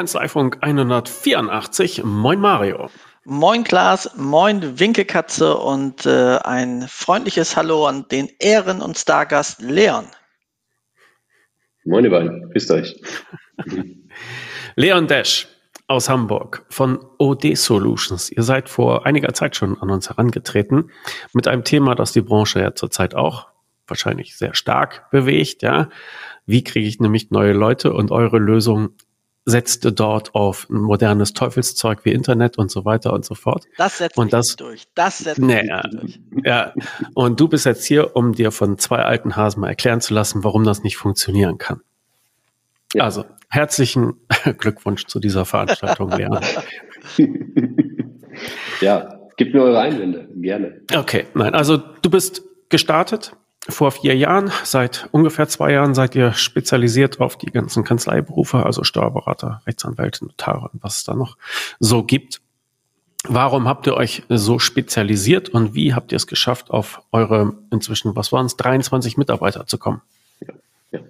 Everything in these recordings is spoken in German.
Kanzleifunk 184. Moin Mario. Moin Klaas, moin Winkekatze und äh, ein freundliches Hallo an den Ehren- und Stargast Leon. Moin ihr beiden, grüßt euch. Leon Dash aus Hamburg von OD Solutions. Ihr seid vor einiger Zeit schon an uns herangetreten mit einem Thema, das die Branche ja zurzeit auch wahrscheinlich sehr stark bewegt, ja. Wie kriege ich nämlich neue Leute und eure Lösung setzte dort auf ein modernes Teufelszeug wie Internet und so weiter und so fort. Das setzt und das, durch. Das setzt nee, ja, durch. Ja, und du bist jetzt hier, um dir von zwei alten Hasen mal erklären zu lassen, warum das nicht funktionieren kann. Ja. Also, herzlichen Glückwunsch zu dieser Veranstaltung, Leon. ja, gebt mir eure Einwände, gerne. Okay, nein, also du bist gestartet vor vier Jahren, seit ungefähr zwei Jahren seid ihr spezialisiert auf die ganzen Kanzleiberufe, also Steuerberater, Rechtsanwälte, Notare und was es da noch so gibt. Warum habt ihr euch so spezialisiert und wie habt ihr es geschafft, auf eure inzwischen, was waren es, 23 Mitarbeiter zu kommen? Ja, ja.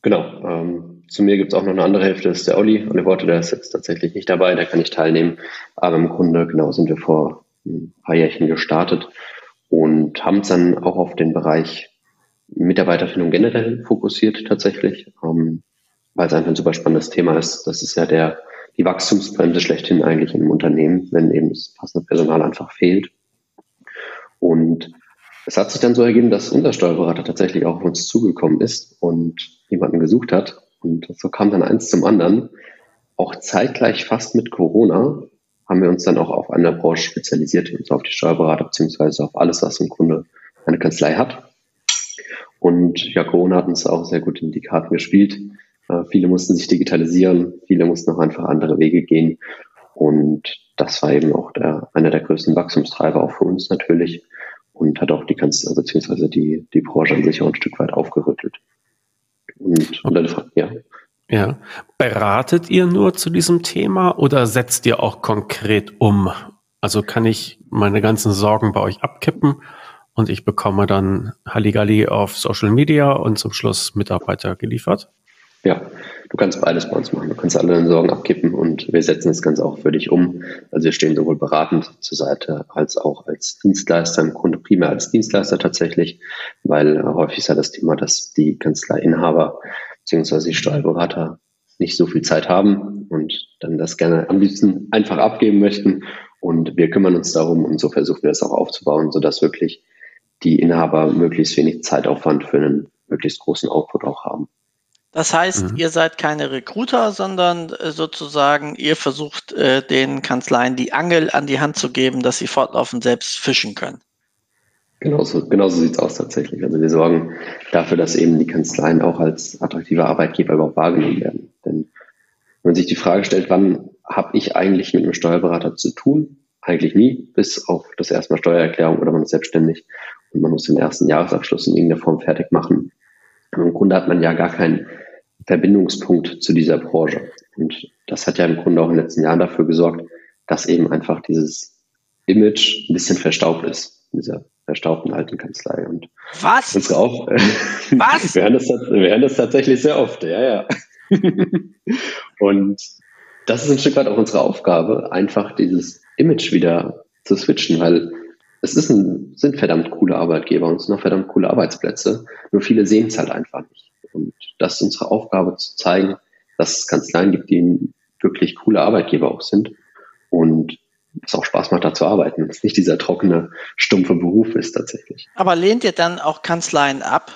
Genau. Ähm, zu mir gibt es auch noch eine andere Hälfte, das ist der Olli. Und der Worte, der ist jetzt tatsächlich nicht dabei, der kann nicht teilnehmen. Aber im Grunde, genau, sind wir vor ein paar Jährchen gestartet und haben uns dann auch auf den Bereich Mitarbeiterfindung generell fokussiert tatsächlich, ähm, weil es einfach ein super spannendes Thema ist. Das ist ja der die Wachstumsbremse schlechthin eigentlich in einem Unternehmen, wenn eben das passende Personal einfach fehlt. Und es hat sich dann so ergeben, dass unser Steuerberater tatsächlich auch auf uns zugekommen ist und jemanden gesucht hat. Und so kam dann eins zum anderen. Auch zeitgleich fast mit Corona haben wir uns dann auch auf eine Branche spezialisiert, zwar auf die Steuerberater beziehungsweise auf alles, was im Grunde eine Kanzlei hat. Und ja, Corona hat uns auch sehr gut in die Karten gespielt. Äh, viele mussten sich digitalisieren, viele mussten auch einfach andere Wege gehen. Und das war eben auch der, einer der größten Wachstumstreiber auch für uns natürlich und hat auch die Kanzlei, beziehungsweise die, die Branche an sich auch ein Stück weit aufgerüttelt. Und, und dann, ja. Ja. Beratet ihr nur zu diesem Thema oder setzt ihr auch konkret um? Also kann ich meine ganzen Sorgen bei euch abkippen und ich bekomme dann Halligalli auf Social Media und zum Schluss Mitarbeiter geliefert? Ja, du kannst beides bei uns machen. Du kannst alle deine Sorgen abkippen und wir setzen das Ganze auch für dich um. Also wir stehen sowohl beratend zur Seite als auch als Dienstleister, im Grunde primär als Dienstleister tatsächlich, weil häufig ist ja das Thema, dass die Kanzleiinhaber beziehungsweise die Steuerberater nicht so viel Zeit haben und dann das gerne am liebsten einfach abgeben möchten. Und wir kümmern uns darum und so versuchen wir es auch aufzubauen, sodass wirklich die Inhaber möglichst wenig Zeitaufwand für einen möglichst großen Output auch haben. Das heißt, mhm. ihr seid keine Recruiter, sondern äh, sozusagen ihr versucht äh, den Kanzleien die Angel an die Hand zu geben, dass sie fortlaufend selbst fischen können. Genauso, genauso sieht es aus tatsächlich. Also wir sorgen dafür, dass eben die Kanzleien auch als attraktive Arbeitgeber überhaupt wahrgenommen werden. Denn wenn man sich die Frage stellt, wann habe ich eigentlich mit einem Steuerberater zu tun? Eigentlich nie, bis auf das erste Mal Steuererklärung oder man ist selbstständig und man muss den ersten Jahresabschluss in irgendeiner Form fertig machen. Und Im Grunde hat man ja gar keinen Verbindungspunkt zu dieser Branche. Und das hat ja im Grunde auch in den letzten Jahren dafür gesorgt, dass eben einfach dieses Image ein bisschen verstaubt ist, dieser verstaubten alten Kanzlei. Und Was? Unsere Auf Was? wir, hören das, wir hören das tatsächlich sehr oft, ja, ja. und das ist ein Stück weit auch unsere Aufgabe, einfach dieses Image wieder zu switchen, weil es ist ein, sind verdammt coole Arbeitgeber und es sind auch verdammt coole Arbeitsplätze, nur viele sehen es halt einfach nicht. Und das ist unsere Aufgabe zu zeigen, dass es Kanzleien gibt, die wirklich coole Arbeitgeber auch sind und es auch Spaß macht, da zu arbeiten und es nicht dieser trockene, stumpfe Beruf ist tatsächlich. Aber lehnt ihr dann auch Kanzleien ab?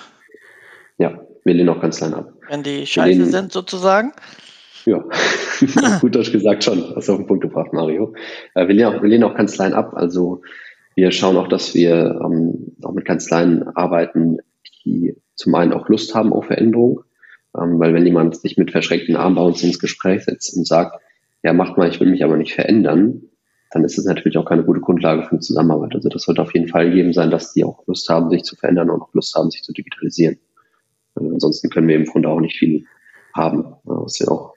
Ja, wir lehnen auch Kanzleien ab. Wenn die scheiße lehnen, sind sozusagen? Ja, gut Deutsch gesagt schon. Hast du auf den Punkt gebracht, Mario. Äh, wir lehnen, auch, wir lehnen auch Kanzleien ab. Also wir schauen auch, dass wir ähm, auch mit Kanzleien arbeiten, die zum einen auch Lust haben auf Veränderung. Ähm, weil wenn jemand sich mit verschränkten Armen bei uns ins Gespräch setzt und sagt, ja, macht mal, ich will mich aber nicht verändern, dann ist es natürlich auch keine gute Grundlage für eine Zusammenarbeit. Also das wird auf jeden Fall gegeben sein, dass die auch Lust haben, sich zu verändern und auch Lust haben, sich zu digitalisieren. Also ansonsten können wir im Grunde auch nicht viel haben. Was wir auch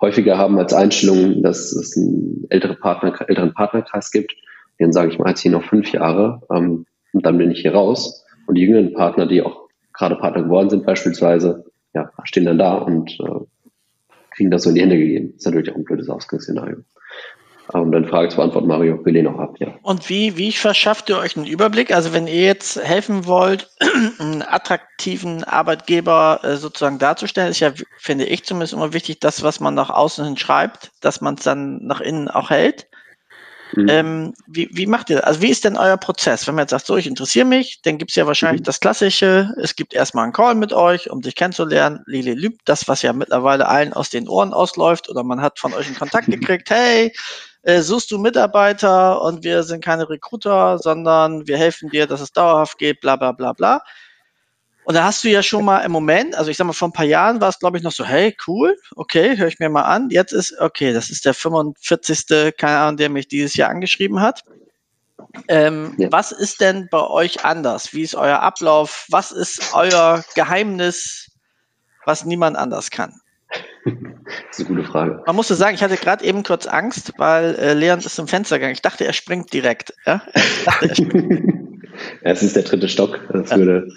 häufiger haben als Einstellung, dass es einen ältere Partner, älteren Partnerkreis gibt. Den sage ich mal, jetzt hier noch fünf Jahre ähm, und dann bin ich hier raus. Und die jüngeren Partner, die auch gerade Partner geworden sind beispielsweise, ja, stehen dann da und äh, kriegen das so in die Hände gegeben. Das ist natürlich auch ein blödes Ausgangsszenario. Um deine Frage zu beantworten, Mario, lehnen auch ab, ja. Und wie, wie verschafft ihr euch einen Überblick? Also wenn ihr jetzt helfen wollt, einen attraktiven Arbeitgeber äh, sozusagen darzustellen, ist ja, finde ich zumindest immer wichtig, das, was man nach außen hin schreibt, dass man es dann nach innen auch hält. Mhm. Ähm, wie, wie macht ihr das? Also wie ist denn euer Prozess? Wenn man jetzt sagt, so, ich interessiere mich, dann gibt es ja wahrscheinlich mhm. das Klassische, es gibt erstmal einen Call mit euch, um sich kennenzulernen, Lili Lüb, das, was ja mittlerweile allen aus den Ohren ausläuft, oder man hat von euch einen Kontakt gekriegt, hey, äh, suchst du Mitarbeiter und wir sind keine Recruiter, sondern wir helfen dir, dass es dauerhaft geht, bla bla bla bla. Und da hast du ja schon mal im Moment, also ich sag mal, vor ein paar Jahren war es, glaube ich, noch so, hey, cool, okay, höre ich mir mal an. Jetzt ist, okay, das ist der 45. keine Ahnung, der mich dieses Jahr angeschrieben hat. Ähm, ja. Was ist denn bei euch anders? Wie ist euer Ablauf? Was ist euer Geheimnis, was niemand anders kann? Das ist eine gute Frage. Man musste sagen, ich hatte gerade eben kurz Angst, weil äh, Leon ist zum Fenster gegangen. Ich dachte, er springt direkt. Ja? Dachte, springt. ja, es ist der dritte Stock. Das ja. würde,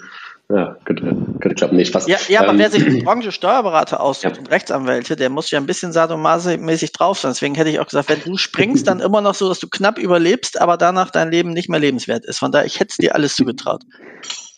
ja, könnte, könnte klappen. Nee, Spaß. Ja, ja aber ähm, wer sich die Branche Steuerberater aussucht und Rechtsanwälte, der muss ja ein bisschen sadomaso-mäßig drauf sein. Deswegen hätte ich auch gesagt, wenn du springst, dann immer noch so, dass du knapp überlebst, aber danach dein Leben nicht mehr lebenswert ist. Von daher, ich hätte es dir alles zugetraut.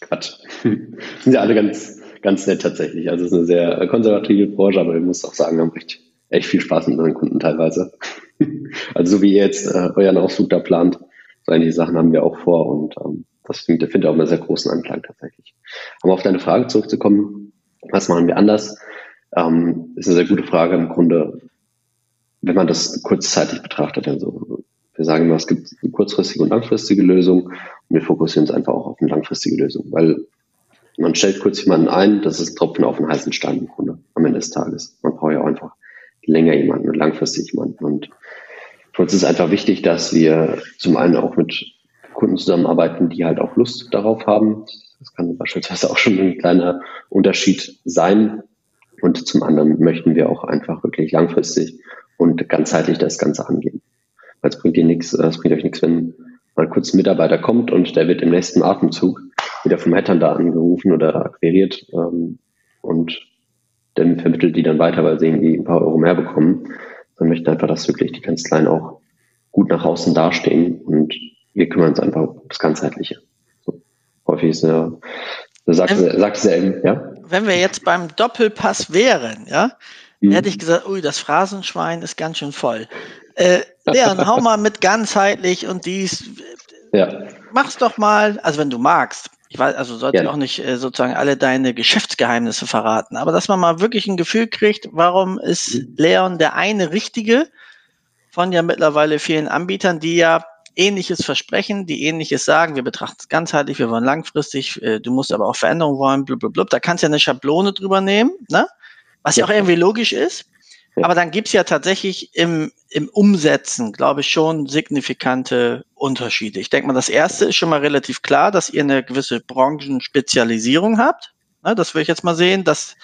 Quatsch. Sind ja alle ganz, ganz nett tatsächlich. Also es ist eine sehr konservative Branche, aber ich muss auch sagen, wir haben echt, echt viel Spaß mit unseren Kunden teilweise. also so wie ihr jetzt äh, euren Ausflug da plant, so einige Sachen haben wir auch vor und ähm, das finde ich auch einen sehr großen Anklang tatsächlich. Aber auf deine Frage zurückzukommen, was machen wir anders? Ähm, ist eine sehr gute Frage im Grunde, wenn man das kurzzeitig betrachtet. Also wir sagen immer, es gibt eine kurzfristige und langfristige Lösung und wir fokussieren uns einfach auch auf eine langfristige Lösung, weil man stellt kurz jemanden ein, das ist Tropfen auf den heißen Stein im Grunde am Ende des Tages. Man braucht ja auch einfach länger jemanden und langfristig jemanden. Und für uns ist einfach wichtig, dass wir zum einen auch mit Kunden zusammenarbeiten, die halt auch Lust darauf haben. Das kann beispielsweise auch schon ein kleiner Unterschied sein. Und zum anderen möchten wir auch einfach wirklich langfristig und ganzheitlich das Ganze angehen. Weil es bringt dir nichts, es bringt euch nichts, wenn mal kurz ein Mitarbeiter kommt und der wird im nächsten Atemzug wieder vom Headhunter angerufen oder akquiriert ähm, und dann vermittelt die dann weiter, weil sie irgendwie ein paar Euro mehr bekommen. Dann möchten einfach, dass wirklich die Kanzleien auch gut nach außen dastehen und wir kümmern uns einfach um das Ganzheitliche. So, häufig ist ja, du sagst, wenn, sagst ja eben, ja. Wenn wir jetzt beim Doppelpass wären, ja, mhm. hätte ich gesagt, ui, das Phrasenschwein ist ganz schön voll. Äh, Leon, hau mal mit ganzheitlich und dies. Ja. Mach's doch mal, also wenn du magst. Ich weiß, also sollte ja. auch nicht äh, sozusagen alle deine Geschäftsgeheimnisse verraten, aber dass man mal wirklich ein Gefühl kriegt, warum ist mhm. Leon der eine richtige von ja mittlerweile vielen Anbietern, die ja ähnliches versprechen, die ähnliches sagen, wir betrachten es ganzheitlich, wir wollen langfristig, äh, du musst aber auch Veränderungen wollen, blub, blub, blub. Da kannst du ja eine Schablone drüber nehmen, ne? was ja auch irgendwie logisch ist. Aber dann gibt's ja tatsächlich im, im Umsetzen, glaube ich, schon signifikante Unterschiede. Ich denke mal, das erste ist schon mal relativ klar, dass ihr eine gewisse Branchenspezialisierung habt. Ne, das würde ich jetzt mal sehen, dass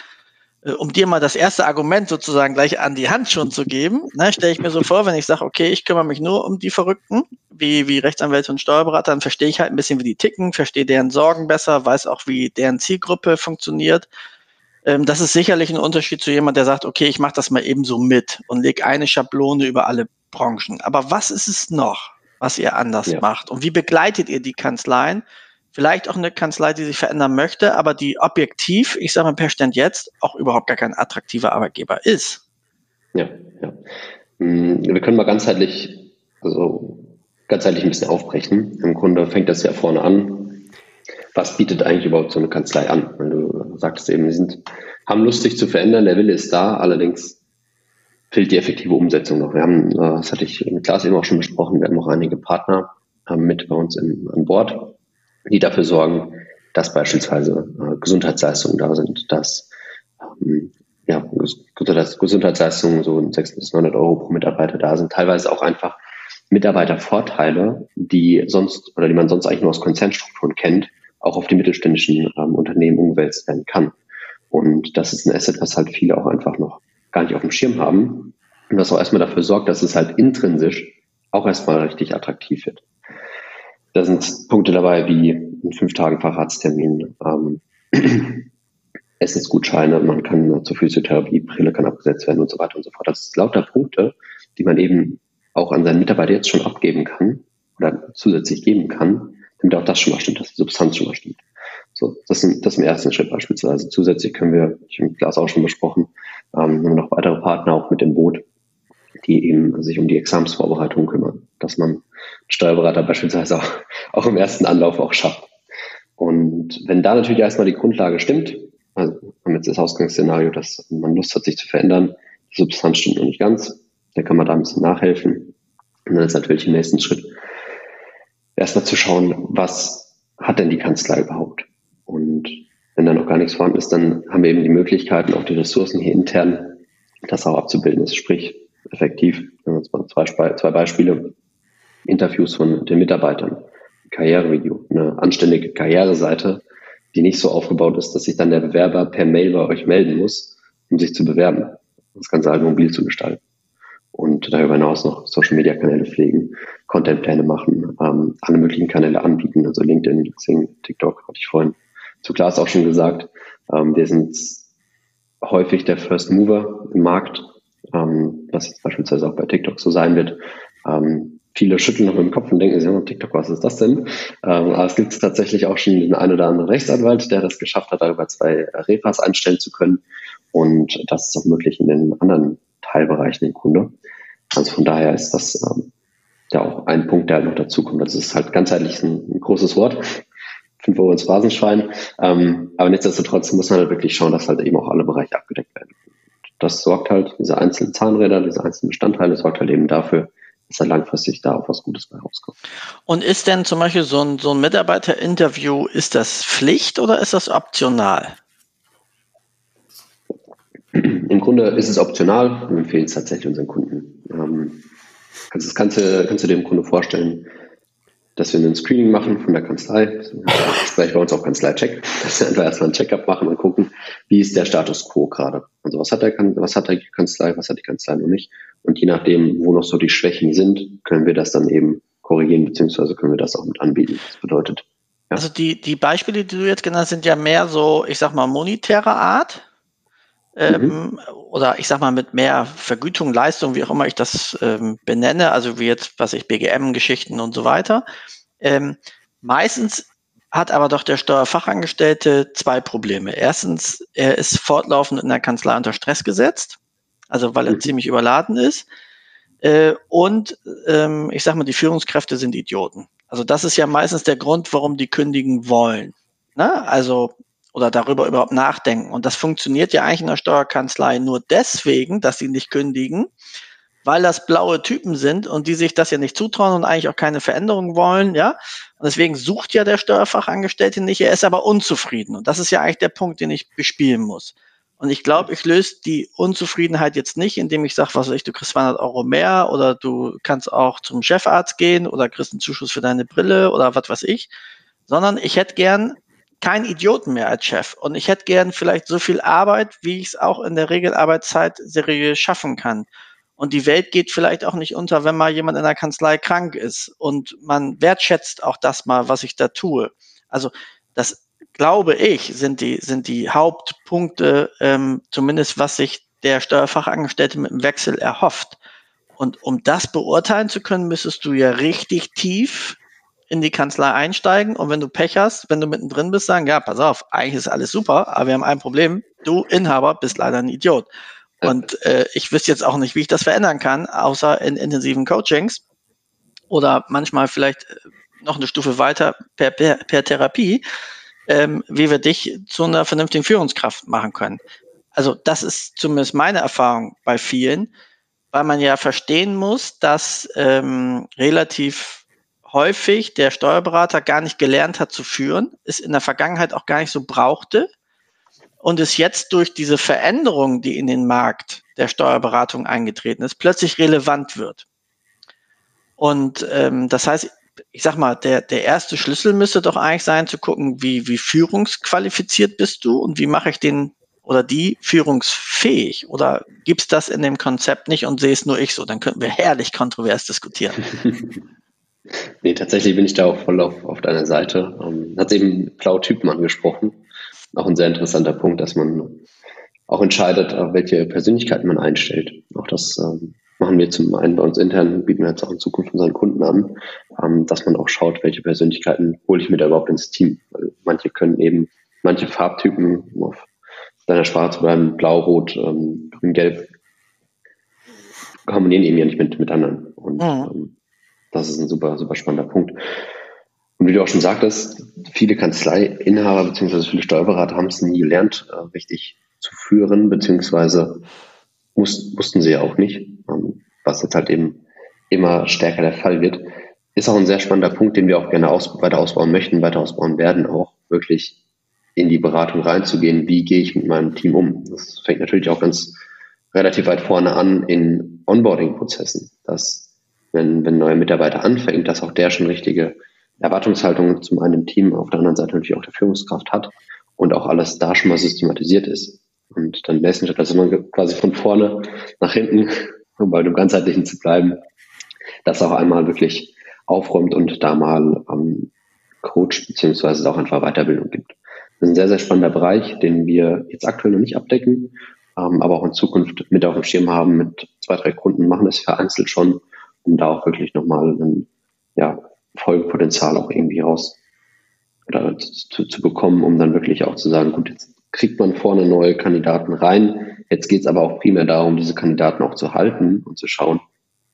äh, um dir mal das erste Argument sozusagen gleich an die Hand schon zu geben, ne, stelle ich mir so vor, wenn ich sage, okay, ich kümmere mich nur um die Verrückten, wie, wie Rechtsanwälte und Steuerberater, dann verstehe ich halt ein bisschen, wie die ticken, verstehe deren Sorgen besser, weiß auch, wie deren Zielgruppe funktioniert ähm, das ist sicherlich ein Unterschied zu jemand, der sagt, okay, ich mache das mal eben so mit und lege eine Schablone über alle Branchen. Aber was ist es noch, was ihr anders ja. macht? Und wie begleitet ihr die Kanzleien? Vielleicht auch eine Kanzlei, die sich verändern möchte, aber die objektiv, ich sage mal per Stand jetzt, auch überhaupt gar kein attraktiver Arbeitgeber ist. Ja, ja. Hm, wir können mal ganzheitlich, also ganzheitlich ein bisschen aufbrechen. Im Grunde fängt das ja vorne an was bietet eigentlich überhaupt so eine Kanzlei an? Weil du sagtest eben, sie sind, haben Lust, sich zu verändern, der Wille ist da, allerdings fehlt die effektive Umsetzung noch. Wir haben, äh, das hatte ich mit Klaas eben auch schon besprochen, wir haben auch einige Partner mit bei uns im, an Bord, die dafür sorgen, dass beispielsweise äh, Gesundheitsleistungen da sind, dass ähm, ja, Gesundheitsleistungen so 600 bis 900 Euro pro Mitarbeiter da sind, teilweise auch einfach Mitarbeitervorteile, die sonst oder die man sonst eigentlich nur aus Konzernstrukturen kennt, auch auf die mittelständischen ähm, Unternehmen umgewälzt werden kann. Und das ist ein Asset, was halt viele auch einfach noch gar nicht auf dem Schirm haben. Und das auch erstmal dafür sorgt, dass es halt intrinsisch auch erstmal richtig attraktiv wird. Da sind Punkte dabei wie in fünf Tagen Facharzttermin, ähm, Essensgutscheine, man kann zur Physiotherapie, Brille kann abgesetzt werden und so weiter und so fort. Das ist lauter Punkte, die man eben auch an seinen Mitarbeiter jetzt schon abgeben kann oder zusätzlich geben kann, damit auch das schon mal stimmt, dass die Substanz schon mal stimmt. So, das ist, das im ersten Schritt beispielsweise. Zusätzlich können wir, ich habe Glas auch schon besprochen, ähm, haben wir noch weitere Partner auch mit dem Boot, die eben sich um die Examsvorbereitung kümmern, dass man Steuerberater beispielsweise auch, auch im ersten Anlauf auch schafft. Und wenn da natürlich erstmal die Grundlage stimmt, also haben jetzt das Ausgangsszenario, dass man Lust hat, sich zu verändern, die Substanz stimmt noch nicht ganz, dann kann man da ein bisschen nachhelfen. Und dann ist natürlich im nächsten Schritt erstmal zu schauen, was hat denn die Kanzlei überhaupt? Und wenn da noch gar nichts vorhanden ist, dann haben wir eben die Möglichkeiten, auch die Ressourcen hier intern, das auch abzubilden. Das sprich, effektiv, wenn wir uns mal zwei, zwei Beispiele, Interviews von den Mitarbeitern, Karrierevideo, eine anständige Karriereseite, die nicht so aufgebaut ist, dass sich dann der Bewerber per Mail bei euch melden muss, um sich zu bewerben. Das Ganze halt mobil zu gestalten. Und darüber hinaus noch Social Media Kanäle pflegen, Contentpläne machen, ähm, alle möglichen Kanäle anbieten, also LinkedIn, Xing, TikTok, hatte ich vorhin zu Klaas auch schon gesagt, ähm, wir sind häufig der First Mover im Markt, ähm, was jetzt beispielsweise auch bei TikTok so sein wird. Ähm, viele schütteln noch mit dem Kopf und denken, ja, TikTok, was ist das denn? Ähm, aber es gibt tatsächlich auch schon den einen oder anderen Rechtsanwalt, der das geschafft hat, darüber zwei Refas einstellen zu können. Und das ist auch möglich in den anderen Teilbereichen im Kunde. Also von daher ist das ähm, ja auch ein Punkt, der halt noch dazu kommt. Das ist halt ganzheitlich ein, ein großes Wort. 5 Euro ins Phrasenschwein. Ähm, aber nichtsdestotrotz muss man halt wirklich schauen, dass halt eben auch alle Bereiche abgedeckt werden. Das sorgt halt, diese einzelnen Zahnräder, diese einzelnen Bestandteile, sorgt halt eben dafür, dass da langfristig da auch was Gutes bei rauskommt. Und ist denn zum Beispiel so ein, so ein Mitarbeiterinterview, ist das Pflicht oder ist das optional? Im Grunde ist es optional. Wir empfehlen es tatsächlich unseren Kunden. Also das kannst du, kannst du dem Kunde vorstellen, dass wir ein Screening machen von der Kanzlei. Das spreche bei uns auch Kanzlei-Check, dass wir einfach erstmal ein Check-up machen und gucken, wie ist der Status quo gerade. Also was hat der, was hat der Kanzlei, was hat die Kanzlei noch nicht. Und je nachdem, wo noch so die Schwächen sind, können wir das dann eben korrigieren, beziehungsweise können wir das auch mit anbieten. Das bedeutet. Ja. Also die, die Beispiele, die du jetzt genannt hast, sind ja mehr so, ich sag mal, monetärer Art. Ähm, mhm. oder ich sag mal mit mehr Vergütung, Leistung, wie auch immer ich das ähm, benenne, also wie jetzt, was ich, BGM-Geschichten und so weiter. Ähm, meistens hat aber doch der Steuerfachangestellte zwei Probleme. Erstens, er ist fortlaufend in der Kanzlei unter Stress gesetzt, also weil er mhm. ziemlich überladen ist. Äh, und ähm, ich sag mal, die Führungskräfte sind Idioten. Also das ist ja meistens der Grund, warum die kündigen wollen. Ne? Also oder darüber überhaupt nachdenken. Und das funktioniert ja eigentlich in der Steuerkanzlei nur deswegen, dass sie nicht kündigen, weil das blaue Typen sind und die sich das ja nicht zutrauen und eigentlich auch keine Veränderung wollen, ja. Und deswegen sucht ja der Steuerfachangestellte nicht, er ist aber unzufrieden. Und das ist ja eigentlich der Punkt, den ich bespielen muss. Und ich glaube, ich löse die Unzufriedenheit jetzt nicht, indem ich sage, was weiß ich, du kriegst 200 Euro mehr oder du kannst auch zum Chefarzt gehen oder kriegst einen Zuschuss für deine Brille oder was weiß ich, sondern ich hätte gern kein Idioten mehr als Chef. Und ich hätte gern vielleicht so viel Arbeit, wie ich es auch in der Regelarbeitszeit seriös schaffen kann. Und die Welt geht vielleicht auch nicht unter, wenn mal jemand in der Kanzlei krank ist. Und man wertschätzt auch das mal, was ich da tue. Also das glaube ich, sind die, sind die Hauptpunkte, ähm, zumindest was sich der Steuerfachangestellte mit dem Wechsel erhofft. Und um das beurteilen zu können, müsstest du ja richtig tief in die Kanzlei einsteigen und wenn du Pech hast, wenn du mittendrin bist, sagen, ja, pass auf, eigentlich ist alles super, aber wir haben ein Problem. Du, Inhaber, bist leider ein Idiot. Und äh, ich wüsste jetzt auch nicht, wie ich das verändern kann, außer in intensiven Coachings oder manchmal vielleicht äh, noch eine Stufe weiter per, per, per Therapie, ähm, wie wir dich zu einer vernünftigen Führungskraft machen können. Also das ist zumindest meine Erfahrung bei vielen, weil man ja verstehen muss, dass ähm, relativ häufig der Steuerberater gar nicht gelernt hat zu führen, es in der Vergangenheit auch gar nicht so brauchte und es jetzt durch diese Veränderung, die in den Markt der Steuerberatung eingetreten ist, plötzlich relevant wird. Und ähm, das heißt, ich sag mal, der, der erste Schlüssel müsste doch eigentlich sein, zu gucken, wie, wie führungsqualifiziert bist du und wie mache ich den oder die führungsfähig? Oder gibt's das in dem Konzept nicht und sehe es nur ich so? Dann könnten wir herrlich kontrovers diskutieren. Nee, tatsächlich bin ich da auch voll auf, auf deiner Seite. Ähm, hat eben Cloud-Typen angesprochen. auch ein sehr interessanter Punkt, dass man auch entscheidet, welche Persönlichkeiten man einstellt. Auch das ähm, machen wir zum einen bei uns intern, bieten wir jetzt auch in Zukunft unseren Kunden an, ähm, dass man auch schaut, welche Persönlichkeiten hole ich mir da überhaupt ins Team. Weil manche können eben, manche Farbtypen auf deiner Schwarz bleiben, Blau, Rot, ähm, Grün, Gelb, harmonieren eben ja nicht mit, mit anderen. Und mhm. ähm, das ist ein super, super spannender Punkt. Und wie du auch schon sagtest, viele Kanzleiinhaber bzw. viele Steuerberater haben es nie gelernt, äh, richtig zu führen, beziehungsweise muss, mussten sie ja auch nicht, ähm, was jetzt halt eben immer stärker der Fall wird. Ist auch ein sehr spannender Punkt, den wir auch gerne aus, weiter ausbauen möchten, weiter ausbauen werden, auch wirklich in die Beratung reinzugehen, wie gehe ich mit meinem Team um. Das fängt natürlich auch ganz relativ weit vorne an in Onboarding-Prozessen, dass wenn, wenn ein neuer Mitarbeiter anfängt, dass auch der schon richtige Erwartungshaltungen zum einen im Team, auf der anderen Seite natürlich auch der Führungskraft hat und auch alles da schon mal systematisiert ist. Und dann lässt sich das immer quasi von vorne nach hinten, um bei dem ganzheitlichen zu bleiben, das auch einmal wirklich aufräumt und da mal ähm, Coach beziehungsweise auch einfach Weiterbildung gibt. Das ist ein sehr, sehr spannender Bereich, den wir jetzt aktuell noch nicht abdecken, ähm, aber auch in Zukunft mit auf dem Schirm haben. Mit zwei, drei Kunden machen das vereinzelt schon, um da auch wirklich nochmal ein ja, Folgepotenzial auch irgendwie raus oder zu, zu bekommen, um dann wirklich auch zu sagen, gut, jetzt kriegt man vorne neue Kandidaten rein. Jetzt geht es aber auch primär darum, diese Kandidaten auch zu halten und zu schauen,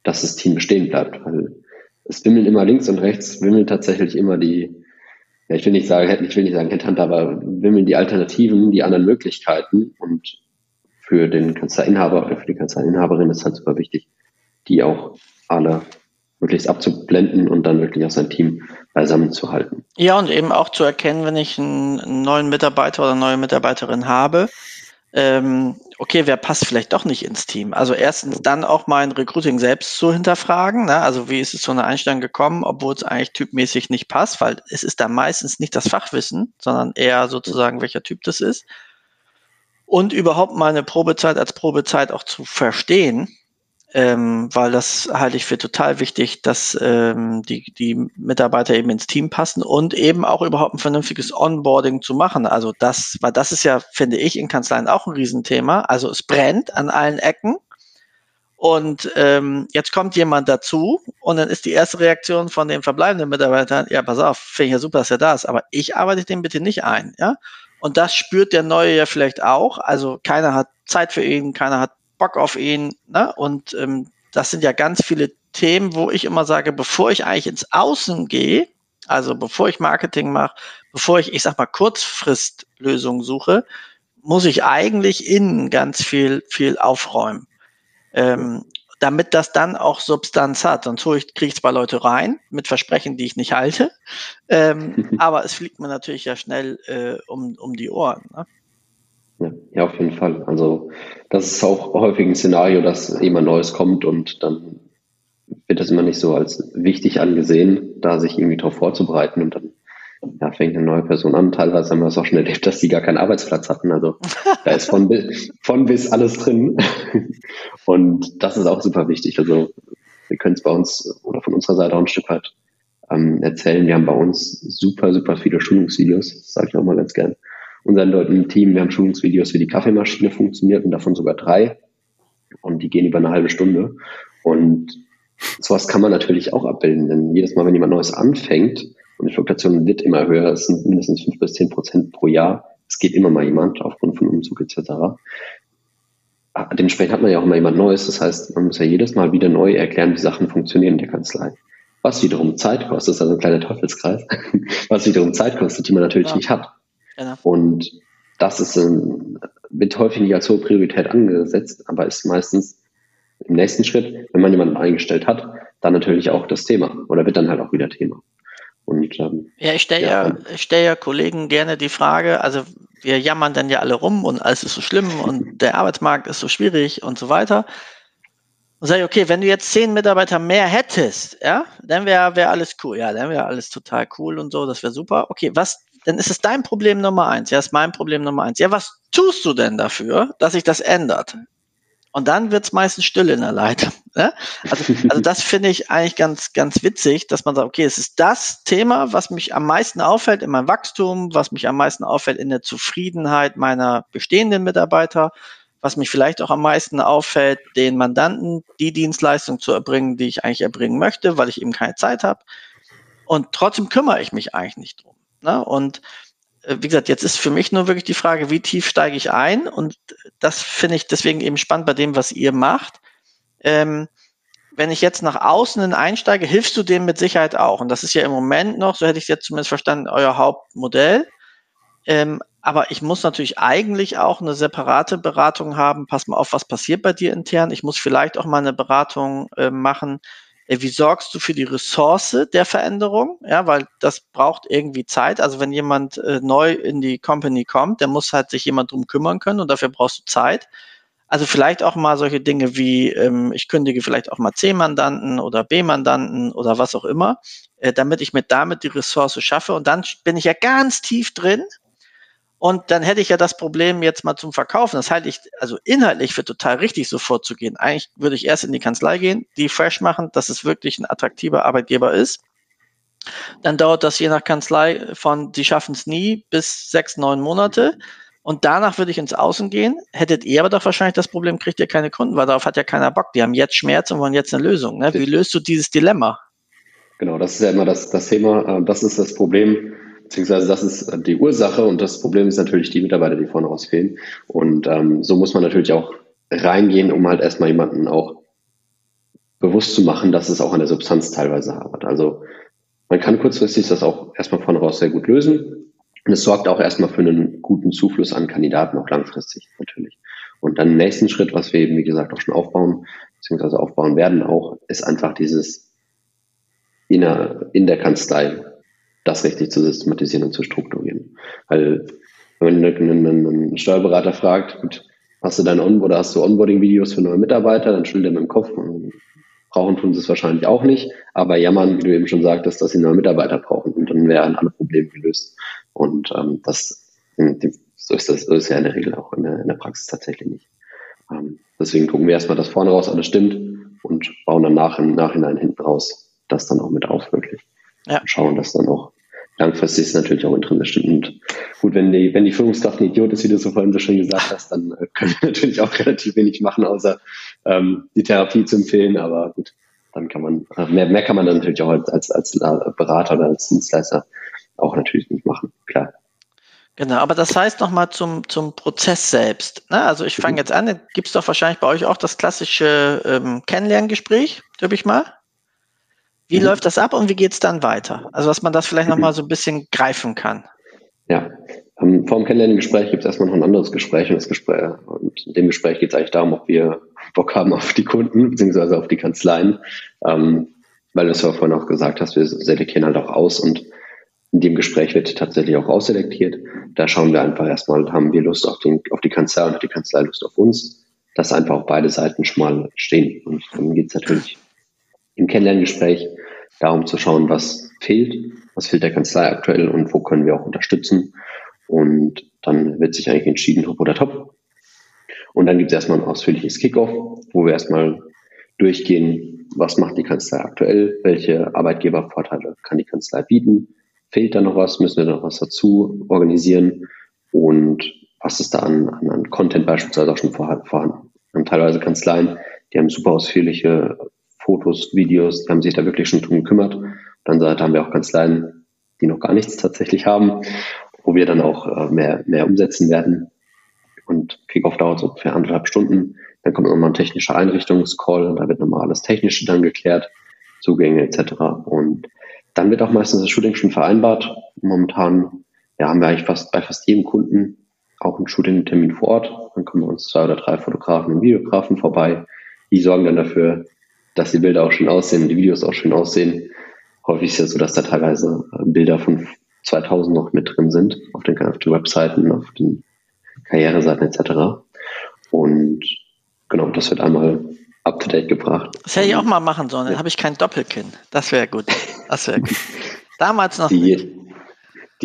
dass das Team bestehen bleibt. Weil es wimmeln immer links und rechts, wimmeln tatsächlich immer die, ja, ich will nicht sagen, ich will nicht sagen Headhunter, aber wimmeln die Alternativen, die anderen Möglichkeiten. Und für den Kanzlerinhaber oder für die Kanzlerinhaberin ist halt super wichtig, die auch alle möglichst abzublenden und dann wirklich auch sein Team beisammen zu halten. Ja, und eben auch zu erkennen, wenn ich einen neuen Mitarbeiter oder eine neue Mitarbeiterin habe, ähm, okay, wer passt vielleicht doch nicht ins Team? Also erstens dann auch mein Recruiting selbst zu hinterfragen. Ne? Also wie ist es zu einer Einstellung gekommen, obwohl es eigentlich typmäßig nicht passt, weil es ist da meistens nicht das Fachwissen, sondern eher sozusagen, welcher Typ das ist. Und überhaupt meine Probezeit als Probezeit auch zu verstehen ähm, weil das halte ich für total wichtig, dass ähm, die, die Mitarbeiter eben ins Team passen und eben auch überhaupt ein vernünftiges Onboarding zu machen. Also das, weil das ist ja, finde ich, in Kanzleien auch ein Riesenthema. Also es brennt an allen Ecken. Und ähm, jetzt kommt jemand dazu und dann ist die erste Reaktion von den verbleibenden Mitarbeitern, ja, pass auf, finde ich ja super, dass er da ist, aber ich arbeite den bitte nicht ein, ja. Und das spürt der Neue ja vielleicht auch. Also keiner hat Zeit für ihn, keiner hat Bock auf ihn. Ne? Und ähm, das sind ja ganz viele Themen, wo ich immer sage, bevor ich eigentlich ins Außen gehe, also bevor ich Marketing mache, bevor ich, ich sag mal, Kurzfristlösungen suche, muss ich eigentlich innen ganz viel, viel aufräumen. Ähm, damit das dann auch Substanz hat. Sonst kriege ich zwar Leute rein mit Versprechen, die ich nicht halte, ähm, aber es fliegt mir natürlich ja schnell äh, um, um die Ohren. Ne? Ja, auf jeden Fall. Also das ist auch häufig ein Szenario, dass jemand Neues kommt und dann wird das immer nicht so als wichtig angesehen, da sich irgendwie darauf vorzubereiten und dann ja, fängt eine neue Person an. Teilweise haben wir es auch schon erlebt, dass die gar keinen Arbeitsplatz hatten. Also da ist von, von bis alles drin. Und das ist auch super wichtig. Also wir können es bei uns oder von unserer Seite auch ein Stück weit ähm, erzählen. Wir haben bei uns super, super viele Schulungsvideos, das sage ich auch mal ganz gern unseren Leuten im Team. Wir haben Schulungsvideos, wie die Kaffeemaschine funktioniert und davon sogar drei. Und die gehen über eine halbe Stunde. Und sowas kann man natürlich auch abbilden, denn jedes Mal, wenn jemand Neues anfängt, und die Fluktuation wird immer höher, es sind mindestens fünf bis zehn Prozent pro Jahr, es geht immer mal jemand aufgrund von Umzug etc. Dementsprechend hat man ja auch immer jemand Neues. Das heißt, man muss ja jedes Mal wieder neu erklären, wie Sachen funktionieren in der Kanzlei. Was wiederum Zeit kostet, das ist also ein kleiner Teufelskreis, was wiederum Zeit kostet, die man natürlich ja. nicht hat. Genau. Und das ist, ähm, wird häufig nicht als hohe Priorität angesetzt, aber ist meistens im nächsten Schritt, wenn man jemanden eingestellt hat, dann natürlich auch das Thema oder wird dann halt auch wieder Thema. Und, ähm, ja, ich stelle ja, ja, ich stelle ja Kollegen gerne die Frage, also wir jammern dann ja alle rum und alles ist so schlimm und der Arbeitsmarkt ist so schwierig und so weiter. Und sage ich, okay, wenn du jetzt zehn Mitarbeiter mehr hättest, ja, dann wäre wär alles cool. Ja, dann wäre alles total cool und so, das wäre super. Okay, was, dann ist es dein Problem Nummer eins. Ja, ist mein Problem Nummer eins. Ja, was tust du denn dafür, dass sich das ändert? Und dann wird es meistens still in der Leitung. Ne? Also, also das finde ich eigentlich ganz, ganz witzig, dass man sagt, okay, es ist das Thema, was mich am meisten auffällt in meinem Wachstum, was mich am meisten auffällt in der Zufriedenheit meiner bestehenden Mitarbeiter, was mich vielleicht auch am meisten auffällt, den Mandanten die Dienstleistung zu erbringen, die ich eigentlich erbringen möchte, weil ich eben keine Zeit habe. Und trotzdem kümmere ich mich eigentlich nicht drum. Ne? Und äh, wie gesagt, jetzt ist für mich nur wirklich die Frage, wie tief steige ich ein? Und das finde ich deswegen eben spannend bei dem, was ihr macht. Ähm, wenn ich jetzt nach außen einsteige, hilfst du dem mit Sicherheit auch. Und das ist ja im Moment noch, so hätte ich es jetzt zumindest verstanden, euer Hauptmodell. Ähm, aber ich muss natürlich eigentlich auch eine separate Beratung haben. Pass mal auf, was passiert bei dir intern. Ich muss vielleicht auch mal eine Beratung äh, machen, wie sorgst du für die Ressource der Veränderung? Ja, weil das braucht irgendwie Zeit. Also wenn jemand äh, neu in die Company kommt, der muss halt sich jemand drum kümmern können und dafür brauchst du Zeit. Also vielleicht auch mal solche Dinge wie, ähm, ich kündige vielleicht auch mal C-Mandanten oder B-Mandanten oder was auch immer, äh, damit ich mir damit die Ressource schaffe. Und dann bin ich ja ganz tief drin und dann hätte ich ja das Problem jetzt mal zum Verkaufen. Das halte ich also inhaltlich für total richtig, so vorzugehen. Eigentlich würde ich erst in die Kanzlei gehen, die fresh machen, dass es wirklich ein attraktiver Arbeitgeber ist. Dann dauert das je nach Kanzlei von, die schaffen es nie, bis sechs, neun Monate. Und danach würde ich ins Außen gehen. Hättet ihr aber doch wahrscheinlich das Problem, kriegt ihr keine Kunden, weil darauf hat ja keiner Bock. Die haben jetzt Schmerz und wollen jetzt eine Lösung. Ne? Wie löst du dieses Dilemma? Genau, das ist ja immer das, das Thema. Äh, das ist das Problem beziehungsweise das ist äh, die Ursache und das Problem ist natürlich die Mitarbeiter, die vorne raus fehlen. Und ähm, so muss man natürlich auch reingehen, um halt erstmal jemanden auch bewusst zu machen, dass es auch an der Substanz teilweise hapert. Also man kann kurzfristig das auch erstmal vorne raus sehr gut lösen. Und es sorgt auch erstmal für einen guten Zufluss an Kandidaten, auch langfristig natürlich. Und dann im nächsten Schritt, was wir eben, wie gesagt, auch schon aufbauen, beziehungsweise aufbauen werden auch, ist einfach dieses in der, in der Kanzlei das richtig zu systematisieren und zu strukturieren. Weil wenn einen Steuerberater fragt, gut, hast du deine On oder hast du Onboarding-Videos für neue Mitarbeiter, dann schüttelt er mit dem Kopf. Brauchen tun sie es wahrscheinlich auch nicht, aber jammern, wie du eben schon sagtest, dass sie neue Mitarbeiter brauchen und dann wären alle Probleme gelöst. Und ähm, das so ist das so ist ja in der Regel auch in der, in der Praxis tatsächlich nicht. Ähm, deswegen gucken wir erstmal, dass vorne raus alles stimmt und bauen dann nach im Nachhinein hinten raus das dann auch mit auf wirklich. Ja. Und schauen, dass dann auch langfristig ist natürlich auch intrinsisch. Und gut, wenn die, wenn die Führungskraft ein Idiot ist, wie du so vorhin so schön gesagt hast, dann äh, können wir natürlich auch relativ wenig machen, außer ähm, die Therapie zu empfehlen. Aber gut, dann kann man, äh, mehr, mehr kann man dann natürlich auch als, als, als Berater oder als Dienstleister auch natürlich nicht machen, klar. Genau, aber das heißt nochmal zum, zum Prozess selbst. Ne? Also ich fange mhm. jetzt an, gibt es doch wahrscheinlich bei euch auch das klassische ähm, Kennenlerngespräch, glaube ich mal. Wie mhm. läuft das ab und wie geht es dann weiter? Also, dass man das vielleicht mhm. nochmal so ein bisschen greifen kann. Ja, ähm, vor dem Kennenlerngespräch gibt es erstmal noch ein anderes Gespräch und, das Gespräch, und in dem Gespräch geht es eigentlich darum, ob wir Bock haben auf die Kunden beziehungsweise auf die Kanzleien, ähm, weil du es ja vorhin auch gesagt hast, wir selektieren halt auch aus und in dem Gespräch wird tatsächlich auch ausselektiert. Da schauen wir einfach erstmal, haben wir Lust auf, den, auf die Kanzlei und hat die Kanzlei Lust auf uns, dass einfach auch beide Seiten schon mal stehen. Und dann geht es natürlich im Kennenlerngespräch darum zu schauen, was fehlt, was fehlt der Kanzlei aktuell und wo können wir auch unterstützen. Und dann wird sich eigentlich entschieden, top oder top. Und dann gibt es erstmal ein ausführliches Kickoff, wo wir erstmal durchgehen, was macht die Kanzlei aktuell, welche Arbeitgebervorteile kann die Kanzlei bieten, fehlt da noch was, müssen wir noch was dazu organisieren und was ist da an, an, an Content beispielsweise auch schon vorhanden. Haben teilweise Kanzleien, die haben super ausführliche Fotos, Videos, die haben sich da wirklich schon drum gekümmert. Dann haben wir auch Kanzleien, die noch gar nichts tatsächlich haben, wo wir dann auch äh, mehr, mehr umsetzen werden. Und Kickoff dauert so ungefähr anderthalb Stunden. Dann kommt nochmal ein technischer Einrichtungscall und da wird nochmal alles Technische dann geklärt, Zugänge etc. Und dann wird auch meistens das Shooting schon vereinbart. Momentan ja, haben wir eigentlich fast bei fast jedem Kunden auch einen Shooting-Termin vor Ort. Dann kommen uns zwei oder drei Fotografen und Videografen vorbei. Die sorgen dann dafür, dass die Bilder auch schön aussehen, die Videos auch schön aussehen. Häufig ist es ja so, dass da teilweise Bilder von 2000 noch mit drin sind, auf den, auf den Webseiten, auf den Karriereseiten etc. Und genau, das wird einmal up to date gebracht. Das hätte ich auch mal machen sollen, dann ja. habe ich kein Doppelkinn. Das wäre gut. Das wäre gut. Damals noch. Die,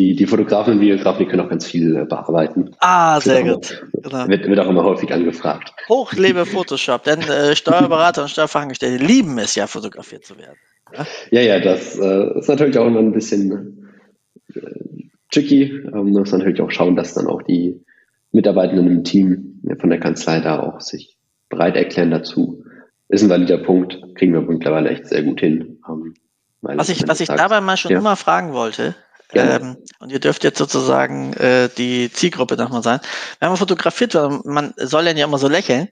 die, die Fotografen und Videografen, die können auch ganz viel äh, bearbeiten. Ah, sehr gut. Genau. Wird, wird auch immer häufig angefragt. Hochlebe Photoshop, denn äh, Steuerberater und Steuerfachangestellte lieben es ja, fotografiert zu werden. Ja, ja, ja das äh, ist natürlich auch immer ein bisschen äh, tricky. Ähm, muss natürlich auch schauen, dass dann auch die Mitarbeitenden im Team von der Kanzlei da auch sich bereit erklären dazu. Ist ein valider Punkt, kriegen wir mittlerweile echt sehr gut hin. Ähm, was ich, was ich dabei mal schon ja. immer fragen wollte, ähm, und ihr dürft jetzt sozusagen äh, die Zielgruppe nochmal sein. Wenn man fotografiert wird, man soll ja immer so lächeln.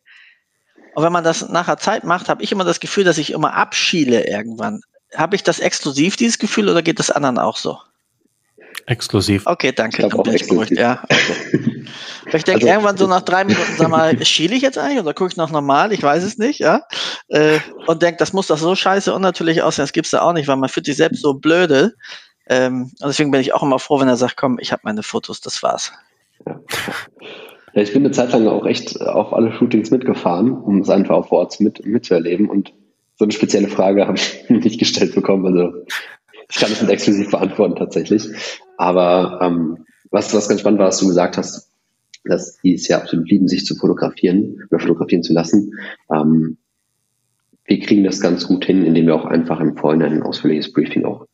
Und wenn man das nachher Zeit macht, habe ich immer das Gefühl, dass ich immer abschiele irgendwann. Habe ich das exklusiv, dieses Gefühl, oder geht das anderen auch so? Exklusiv. Okay, danke. Ich, beruhigt, ja. ich denke also, irgendwann so nach drei Minuten, sag mal, schiele ich jetzt eigentlich oder gucke ich noch normal? Ich weiß es nicht, ja. Äh, und denke, das muss doch so scheiße unnatürlich aussehen, das gibt es ja auch nicht, weil man fühlt sich selbst so blöde. Ähm, und deswegen bin ich auch immer froh, wenn er sagt, komm, ich habe meine Fotos, das war's. Ja. ja. ich bin eine Zeit lang auch echt auf alle Shootings mitgefahren, um es einfach auf Ort mit, mitzuerleben. Und so eine spezielle Frage habe ich nicht gestellt bekommen. Also ich kann es nicht exklusiv beantworten tatsächlich. Aber ähm, was, was ganz spannend war, was du gesagt hast, dass die es ja absolut lieben, sich zu fotografieren oder fotografieren zu lassen. Ähm, wir kriegen das ganz gut hin, indem wir auch einfach im Vorhinein ein ausführliches Briefing auch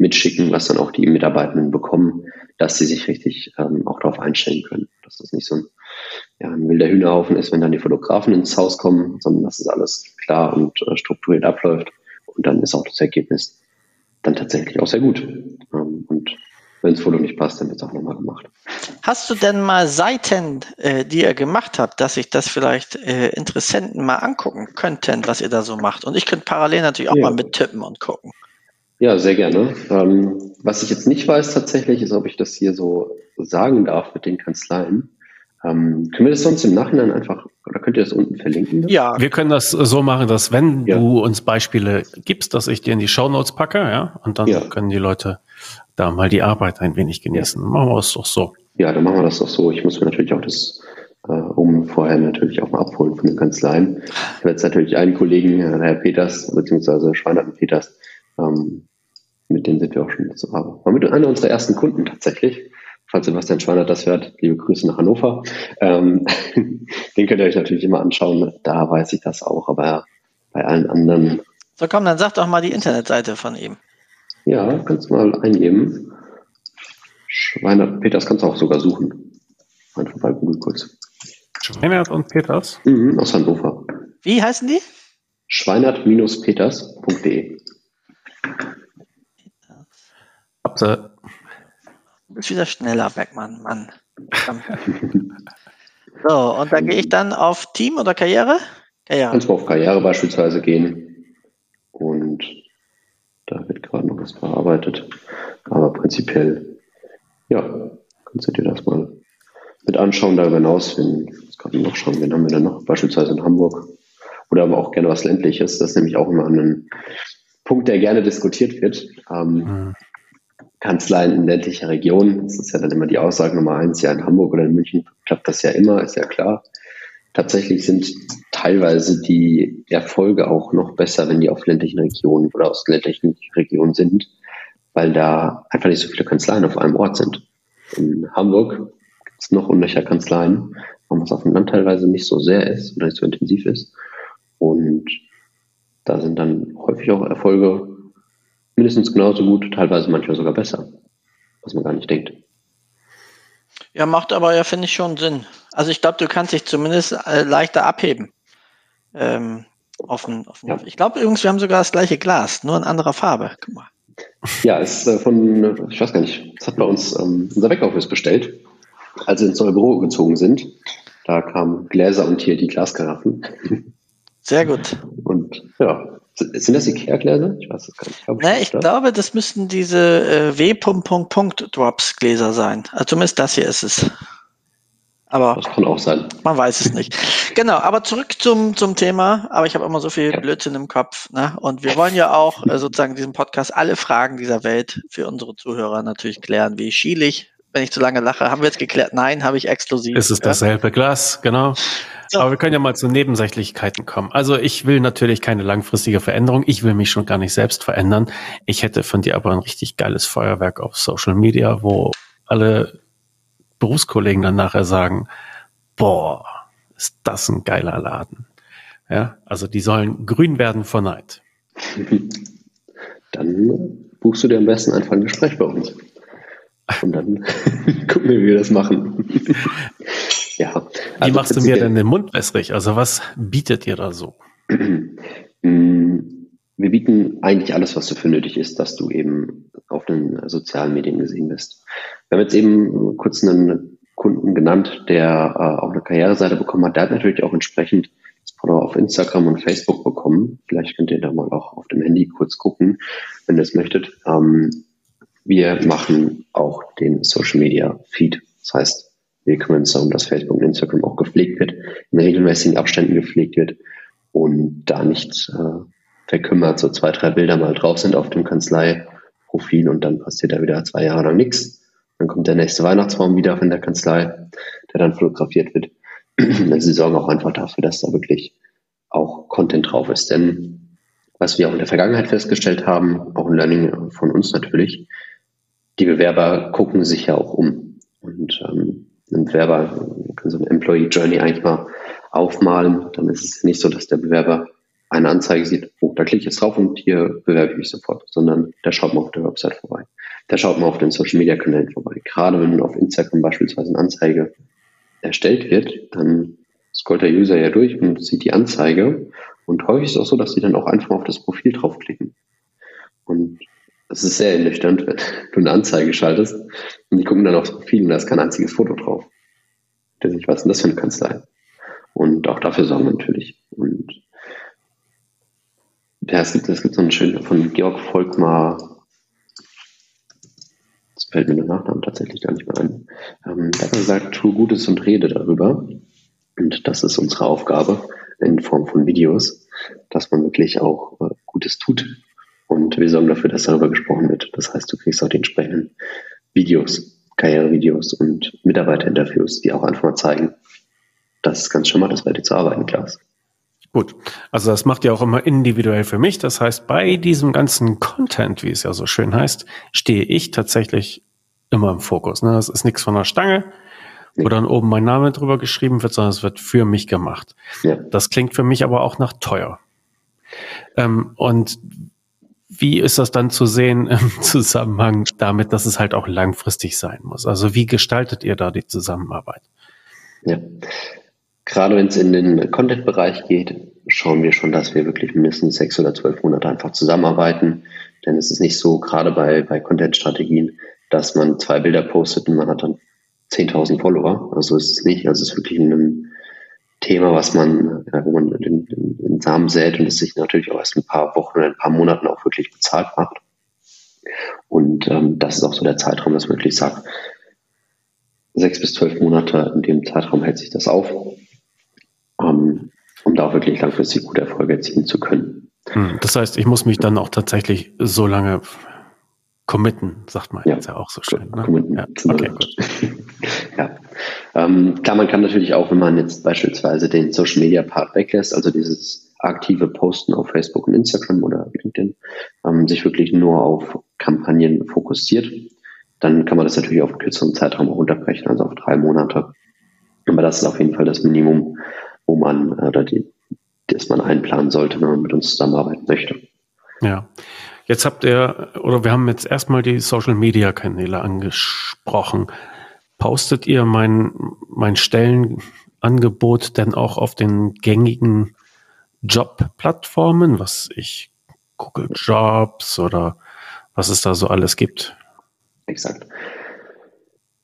mitschicken, was dann auch die Mitarbeitenden bekommen, dass sie sich richtig ähm, auch darauf einstellen können. Dass das nicht so ein, ja, ein wilder Hühnerhaufen ist, wenn dann die Fotografen ins Haus kommen, sondern dass es alles klar und äh, strukturiert abläuft. Und dann ist auch das Ergebnis dann tatsächlich auch sehr gut. Ähm, und wenn das Foto nicht passt, dann wird es auch nochmal gemacht. Hast du denn mal Seiten, äh, die ihr gemacht habt, dass sich das vielleicht äh, Interessenten mal angucken könnten, was ihr da so macht? Und ich könnte parallel natürlich auch ja. mal mittippen und gucken. Ja, sehr gerne. Ähm, was ich jetzt nicht weiß tatsächlich, ist, ob ich das hier so sagen darf mit den Kanzleien. Ähm, können wir das sonst im Nachhinein einfach, oder könnt ihr das unten verlinken? Ja, wir können das so machen, dass wenn ja. du uns Beispiele gibst, dass ich dir in die Show Notes packe, ja, und dann ja. können die Leute da mal die Arbeit ein wenig genießen. Machen wir es doch so. Ja, dann machen wir das doch so. Ich muss mir natürlich auch das äh, um vorher natürlich auch mal abholen von den Kanzleien. Ich habe jetzt natürlich einen Kollegen, äh, Herr Peters, beziehungsweise Schweinert Peters, ähm, mit denen sind wir auch schon zu haben. War mit einer unserer ersten Kunden tatsächlich. Falls Sebastian Schweinert das hört, liebe Grüße nach Hannover. Ähm, den könnt ihr euch natürlich immer anschauen. Da weiß ich das auch, aber bei allen anderen. So komm, dann sag doch mal die Internetseite von ihm. Ja, kannst du mal eingeben. Schweinert Peters kannst du auch sogar suchen. Einfach bei Google kurz. Schweinert und Peters? Mhm, aus Hannover. Wie heißen die? Schweinert-peters.de. Habt ihr. Du bist wieder schneller, Beckmann, Mann. so, und dann gehe ich dann auf Team oder Karriere? Karriere. Kannst du auf Karriere beispielsweise gehen. Und da wird gerade noch was bearbeitet. Aber prinzipiell, ja, kannst du dir das mal mit anschauen. Darüber hinaus, wenn, jetzt gerade noch schauen, wen haben wir denn noch? Beispielsweise in Hamburg. Oder aber auch gerne was Ländliches. Das ist nämlich auch immer ein Punkt, der gerne diskutiert wird. Ähm, mhm. Kanzleien in ländlicher Region. Das ist ja dann immer die Aussage Nummer eins. Ja, in Hamburg oder in München klappt das ja immer, ist ja klar. Tatsächlich sind teilweise die Erfolge auch noch besser, wenn die auf ländlichen Regionen oder aus ländlichen Regionen sind, weil da einfach nicht so viele Kanzleien auf einem Ort sind. In Hamburg gibt es noch unlöcher Kanzleien, was auf dem Land teilweise nicht so sehr ist oder nicht so intensiv ist. Und da sind dann häufig auch Erfolge mindestens genauso gut, teilweise manchmal sogar besser, was man gar nicht denkt. Ja, macht aber ja, finde ich, schon Sinn. Also ich glaube, du kannst dich zumindest äh, leichter abheben. Ähm, offen, offen. Ja. Ich glaube übrigens, wir haben sogar das gleiche Glas, nur in anderer Farbe. Guck mal. Ja, ist äh, von, ich weiß gar nicht, das hat bei uns ähm, unser Backoffice bestellt, als wir ins neue Büro gezogen sind. Da kamen Gläser und hier die Glaskaraffen. Sehr gut. Und ja, sind das Ikea-Gläser? Ich weiß es gar nicht. Ich, glaube, nee, ich glaube, das müssten diese äh, W-Punkt-Punkt-Drops-Gläser sein. Also zumindest das hier ist es. Aber das kann auch sein. Man weiß es nicht. genau, aber zurück zum, zum Thema. Aber ich habe immer so viel. Blödsinn im Kopf. Ne? Und wir wollen ja auch äh, sozusagen diesen Podcast alle Fragen dieser Welt für unsere Zuhörer natürlich klären. Wie schiele ich? Wenn ich zu lange lache. Haben wir jetzt geklärt? Nein, habe ich exklusiv. Es ist dasselbe Glas, genau. So. Aber wir können ja mal zu Nebensächlichkeiten kommen. Also ich will natürlich keine langfristige Veränderung. Ich will mich schon gar nicht selbst verändern. Ich hätte von dir aber ein richtig geiles Feuerwerk auf Social Media, wo alle Berufskollegen dann nachher sagen, boah, ist das ein geiler Laden. Ja, also die sollen grün werden vor Neid. Dann buchst du dir am besten einfach ein Gespräch bei uns. Und dann gucken wir, wie wir das machen. ja. Also wie machst du mir denn den Mund wässrig? Also was bietet ihr da so? Mm, wir bieten eigentlich alles, was dafür nötig ist, dass du eben auf den sozialen Medien gesehen bist. Wir haben jetzt eben kurz einen Kunden genannt, der äh, auch eine Karriereseite bekommen hat. Der hat natürlich auch entsprechend das Follower auf Instagram und Facebook bekommen. Vielleicht könnt ihr da mal auch auf dem Handy kurz gucken, wenn ihr es möchtet. Ähm, wir machen auch den Social Media Feed. Das heißt, wir kümmern uns darum, dass Facebook und Instagram auch gepflegt wird, in regelmäßigen Abständen gepflegt wird und da nicht äh, verkümmert so zwei, drei Bilder mal drauf sind auf dem Kanzleiprofil und dann passiert da wieder zwei Jahre lang nichts. Dann kommt der nächste Weihnachtsbaum wieder von der Kanzlei, der dann fotografiert wird. Also sie sorgen auch einfach dafür, dass da wirklich auch Content drauf ist. Denn was wir auch in der Vergangenheit festgestellt haben, auch ein Learning von uns natürlich, die Bewerber gucken sich ja auch um. Und ähm, ein Bewerber kann so eine Employee Journey eigentlich mal aufmalen. Dann ist es nicht so, dass der Bewerber eine Anzeige sieht, oh, da klicke ich jetzt drauf und hier bewerbe ich mich sofort, sondern der schaut mal auf der Website vorbei. Der schaut mal auf den Social Media Kanälen vorbei. Gerade wenn auf Instagram beispielsweise eine Anzeige erstellt wird, dann scrollt der User ja durch und sieht die Anzeige. Und häufig ist es auch so, dass sie dann auch einfach auf das Profil draufklicken. Und es ist sehr ernüchternd, wenn du eine Anzeige schaltest und die gucken dann aufs Profil und da ist kein einziges Foto drauf. Der sich, was denn das für eine Kanzlei? Und auch dafür sorgen wir natürlich. Und ja, es gibt, es gibt so einen schönen von Georg Volkmar, das fällt mir der Nachnamen tatsächlich gar nicht mehr ein. Ähm, der hat gesagt, tu Gutes und rede darüber. Und das ist unsere Aufgabe in Form von Videos, dass man wirklich auch äh, Gutes tut und wir sorgen dafür, dass darüber gesprochen wird. Das heißt, du kriegst auch die entsprechenden Videos, Karrierevideos und Mitarbeiterinterviews, die auch einfach mal zeigen, dass es ganz schön macht, das bei dir zu arbeiten, Klaus. Gut, also das macht ja auch immer individuell für mich. Das heißt, bei diesem ganzen Content, wie es ja so schön heißt, stehe ich tatsächlich immer im Fokus. Ne? Das ist nichts von der Stange, wo dann oben mein Name drüber geschrieben wird, sondern es wird für mich gemacht. Ja. Das klingt für mich aber auch nach teuer. Ähm, und wie ist das dann zu sehen im Zusammenhang damit, dass es halt auch langfristig sein muss? Also wie gestaltet ihr da die Zusammenarbeit? Ja, gerade wenn es in den Content-Bereich geht, schauen wir schon, dass wir wirklich mindestens sechs oder zwölf Monate einfach zusammenarbeiten. Denn es ist nicht so, gerade bei, bei Content-Strategien, dass man zwei Bilder postet und man hat dann 10.000 Follower. Also es ist nicht, also es ist wirklich ein Thema, was man, ja, wo man den, den, den Samen sät und es sich natürlich auch erst ein paar Wochen oder ein paar Monaten auch wirklich bezahlt macht. Und ähm, das ist auch so der Zeitraum, dass man wirklich sagt, sechs bis zwölf Monate in dem Zeitraum hält sich das auf, ähm, um da auch wirklich langfristig gute Erfolge erzielen zu können. Hm, das heißt, ich muss mich dann auch tatsächlich so lange committen, sagt man ja, jetzt ja auch so schön. Ne? Committen. Ja, okay, gut. ja. Ähm, klar, man kann natürlich auch, wenn man jetzt beispielsweise den Social Media Part weglässt, also dieses aktive Posten auf Facebook und Instagram oder LinkedIn, ähm, sich wirklich nur auf Kampagnen fokussiert, dann kann man das natürlich auf einen kürzeren Zeitraum auch unterbrechen, also auf drei Monate. Aber das ist auf jeden Fall das Minimum, wo man äh, oder die, das man einplanen sollte, wenn man mit uns zusammenarbeiten möchte. Ja. Jetzt habt ihr, oder wir haben jetzt erstmal die Social Media Kanäle angesprochen. Postet ihr mein, mein Stellenangebot denn auch auf den gängigen Jobplattformen, was ich Google Jobs oder was es da so alles gibt? Exakt.